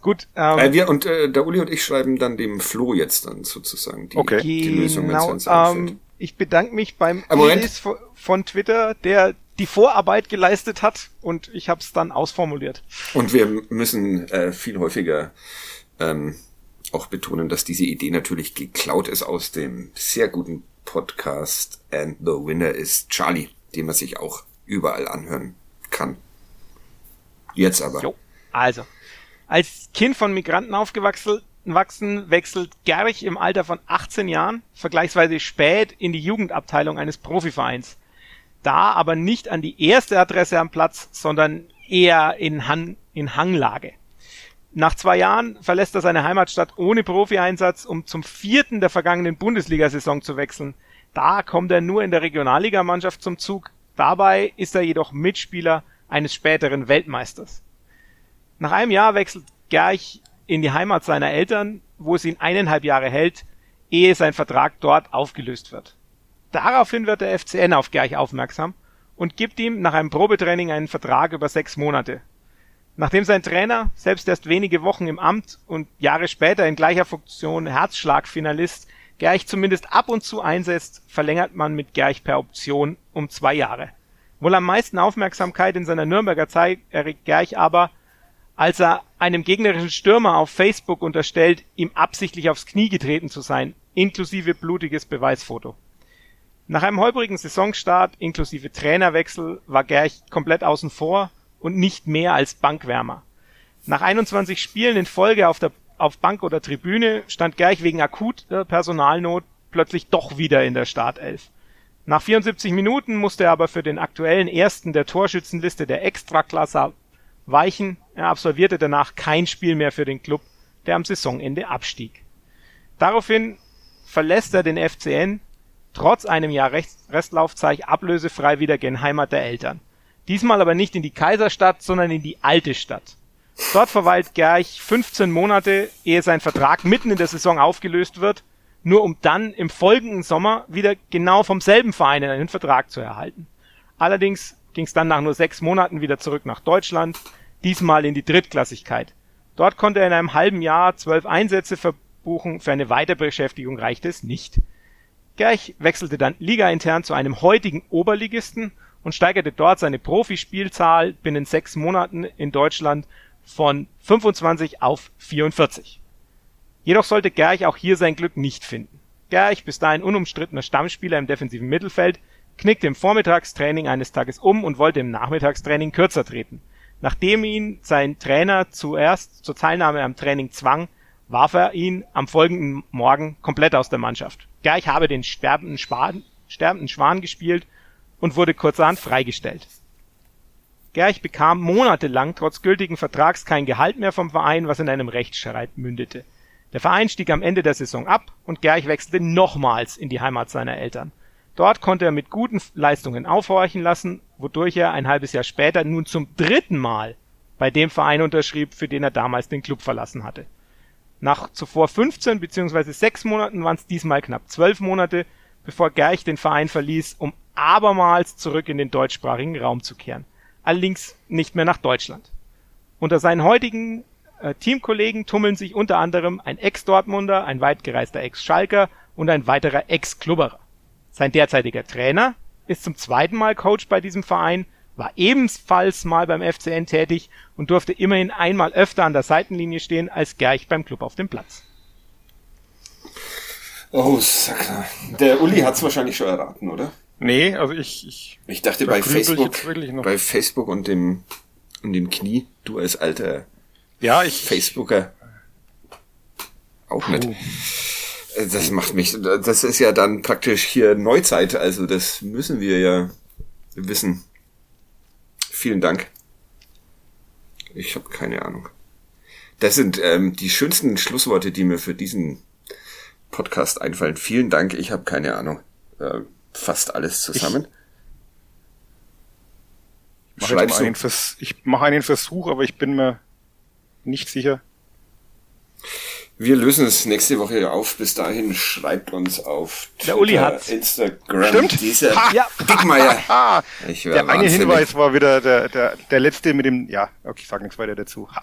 Gut, ähm, Äh, wir und äh, der Uli und ich schreiben dann dem Flo jetzt dann sozusagen die, Okay. die Lösung, wenn es genau, uns einfällt. ähm, ich bedanke mich beim Moment. Elis von- von Twitter, der die Vorarbeit geleistet hat und ich habe es dann ausformuliert. Und wir müssen äh, viel häufiger ähm, auch betonen, dass diese Idee natürlich geklaut ist aus dem sehr guten Podcast And the Winner is Charlie, den man sich auch überall anhören kann. Jetzt aber. Jo. Also, als Kind von Migranten aufgewachsen wachsen, wechselt Gerich im Alter von 18 Jahren vergleichsweise spät in die Jugendabteilung eines Profivereins. Da aber nicht an die erste Adresse am Platz, sondern eher in, Han in Hanglage. Nach zwei Jahren verlässt er seine Heimatstadt ohne Profieinsatz, um zum vierten der vergangenen Bundesliga-Saison zu wechseln. Da kommt er nur in der Regionalligamannschaft zum Zug. Dabei ist er jedoch Mitspieler eines späteren Weltmeisters. Nach einem Jahr wechselt Gerch in die Heimat seiner Eltern, wo es ihn eineinhalb Jahre hält, ehe sein Vertrag dort aufgelöst wird. Daraufhin wird der FCN auf Gerch aufmerksam und gibt ihm nach einem Probetraining einen Vertrag über sechs Monate. Nachdem sein Trainer, selbst erst wenige Wochen im Amt und Jahre später in gleicher Funktion Herzschlagfinalist, Gerch zumindest ab und zu einsetzt, verlängert man mit Gerch per Option um zwei Jahre. Wohl am meisten Aufmerksamkeit in seiner Nürnberger Zeit erregt Gerch aber, als er einem gegnerischen Stürmer auf Facebook unterstellt, ihm absichtlich aufs Knie getreten zu sein, inklusive blutiges Beweisfoto. Nach einem holprigen Saisonstart inklusive Trainerwechsel war Gerch komplett außen vor und nicht mehr als Bankwärmer. Nach 21 Spielen in Folge auf der auf Bank oder Tribüne stand Gerch wegen akuter Personalnot plötzlich doch wieder in der Startelf. Nach 74 Minuten musste er aber für den aktuellen ersten der Torschützenliste der Extraklasse weichen. Er absolvierte danach kein Spiel mehr für den Club, der am Saisonende abstieg. Daraufhin verlässt er den FCN trotz einem Jahr Restlaufzeit ablösefrei wieder gen Heimat der Eltern. Diesmal aber nicht in die Kaiserstadt, sondern in die alte Stadt. Dort verweilt Gerch 15 Monate, ehe sein Vertrag mitten in der Saison aufgelöst wird, nur um dann im folgenden Sommer wieder genau vom selben Verein einen Vertrag zu erhalten. Allerdings ging es dann nach nur sechs Monaten wieder zurück nach Deutschland, diesmal in die Drittklassigkeit. Dort konnte er in einem halben Jahr zwölf Einsätze verbuchen, für eine Weiterbeschäftigung reichte es nicht. Gerch wechselte dann ligaintern zu einem heutigen Oberligisten und steigerte dort seine Profispielzahl binnen sechs Monaten in Deutschland von 25 auf 44. Jedoch sollte Gerch auch hier sein Glück nicht finden. Gerch, bis dahin unumstrittener Stammspieler im defensiven Mittelfeld, knickte im Vormittagstraining eines Tages um und wollte im Nachmittagstraining kürzer treten. Nachdem ihn sein Trainer zuerst zur Teilnahme am Training zwang, warf er ihn am folgenden Morgen komplett aus der Mannschaft. Gerch habe den sterbenden Schwan, sterbenden Schwan gespielt und wurde kurzerhand freigestellt. Gerch bekam monatelang trotz gültigen Vertrags kein Gehalt mehr vom Verein, was in einem Rechtsstreit mündete. Der Verein stieg am Ende der Saison ab und Gerch wechselte nochmals in die Heimat seiner Eltern. Dort konnte er mit guten Leistungen aufhorchen lassen, wodurch er ein halbes Jahr später nun zum dritten Mal bei dem Verein unterschrieb, für den er damals den Club verlassen hatte. Nach zuvor 15 bzw. 6 Monaten waren es diesmal knapp 12 Monate, bevor Gerch den Verein verließ, um abermals zurück in den deutschsprachigen Raum zu kehren. Allerdings nicht mehr nach Deutschland. Unter seinen heutigen äh, Teamkollegen tummeln sich unter anderem ein Ex-Dortmunder, ein weitgereister Ex-Schalker und ein weiterer Ex-Klubberer. Sein derzeitiger Trainer ist zum zweiten Mal Coach bei diesem Verein, war ebenfalls mal beim FCN tätig und durfte immerhin einmal öfter an der Seitenlinie stehen als Gerch beim Club auf dem Platz. Oh, Sackner. Der Uli hat's wahrscheinlich schon erraten, oder? Nee, also ich. Ich, ich dachte bei Facebook, bei Facebook und dem, und dem Knie, du als alter ja, ich, Facebooker. Auch nicht. Das macht mich, das ist ja dann praktisch hier Neuzeit, also das müssen wir ja wissen. Vielen Dank. Ich habe keine Ahnung. Das sind ähm, die schönsten Schlussworte, die mir für diesen Podcast einfallen. Vielen Dank, ich habe keine Ahnung. Äh, fast alles zusammen. Ich mache einen, Vers mach einen Versuch, aber ich bin mir nicht sicher. Wir lösen es nächste Woche auf. Bis dahin schreibt uns auf Twitter, Der Uli hat's. Instagram. Stimmt. Dieser ha, ja. Dickmeier. der eine Hinweis war wieder der, der, der letzte mit dem, ja, okay, ich sag nichts weiter dazu. Ha.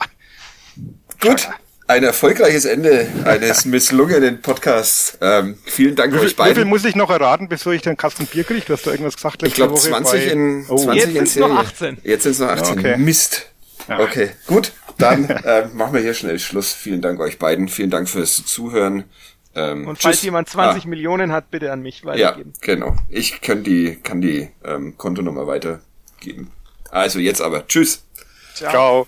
Gut. Ein erfolgreiches Ende eines misslungenen Podcasts. Ähm, vielen Dank wie, euch beiden. Wie viel muss ich noch erraten, bevor ich den Kasten Bier kriege? Du hast da irgendwas gesagt letzte Ich glaube 20 bei... in, oh. 20 Jetzt sind es noch 18. Jetzt sind es noch 18. Okay. Mist. Ja. Okay, gut. Dann äh, machen wir hier schnell Schluss. Vielen Dank euch beiden. Vielen Dank fürs Zuhören. Ähm, Und falls tschüss. jemand 20 ah. Millionen hat, bitte an mich weitergeben. Ja, genau. Ich kann die, kann die ähm, Kontonummer weitergeben. Also jetzt aber. Tschüss. Ciao. Ciao.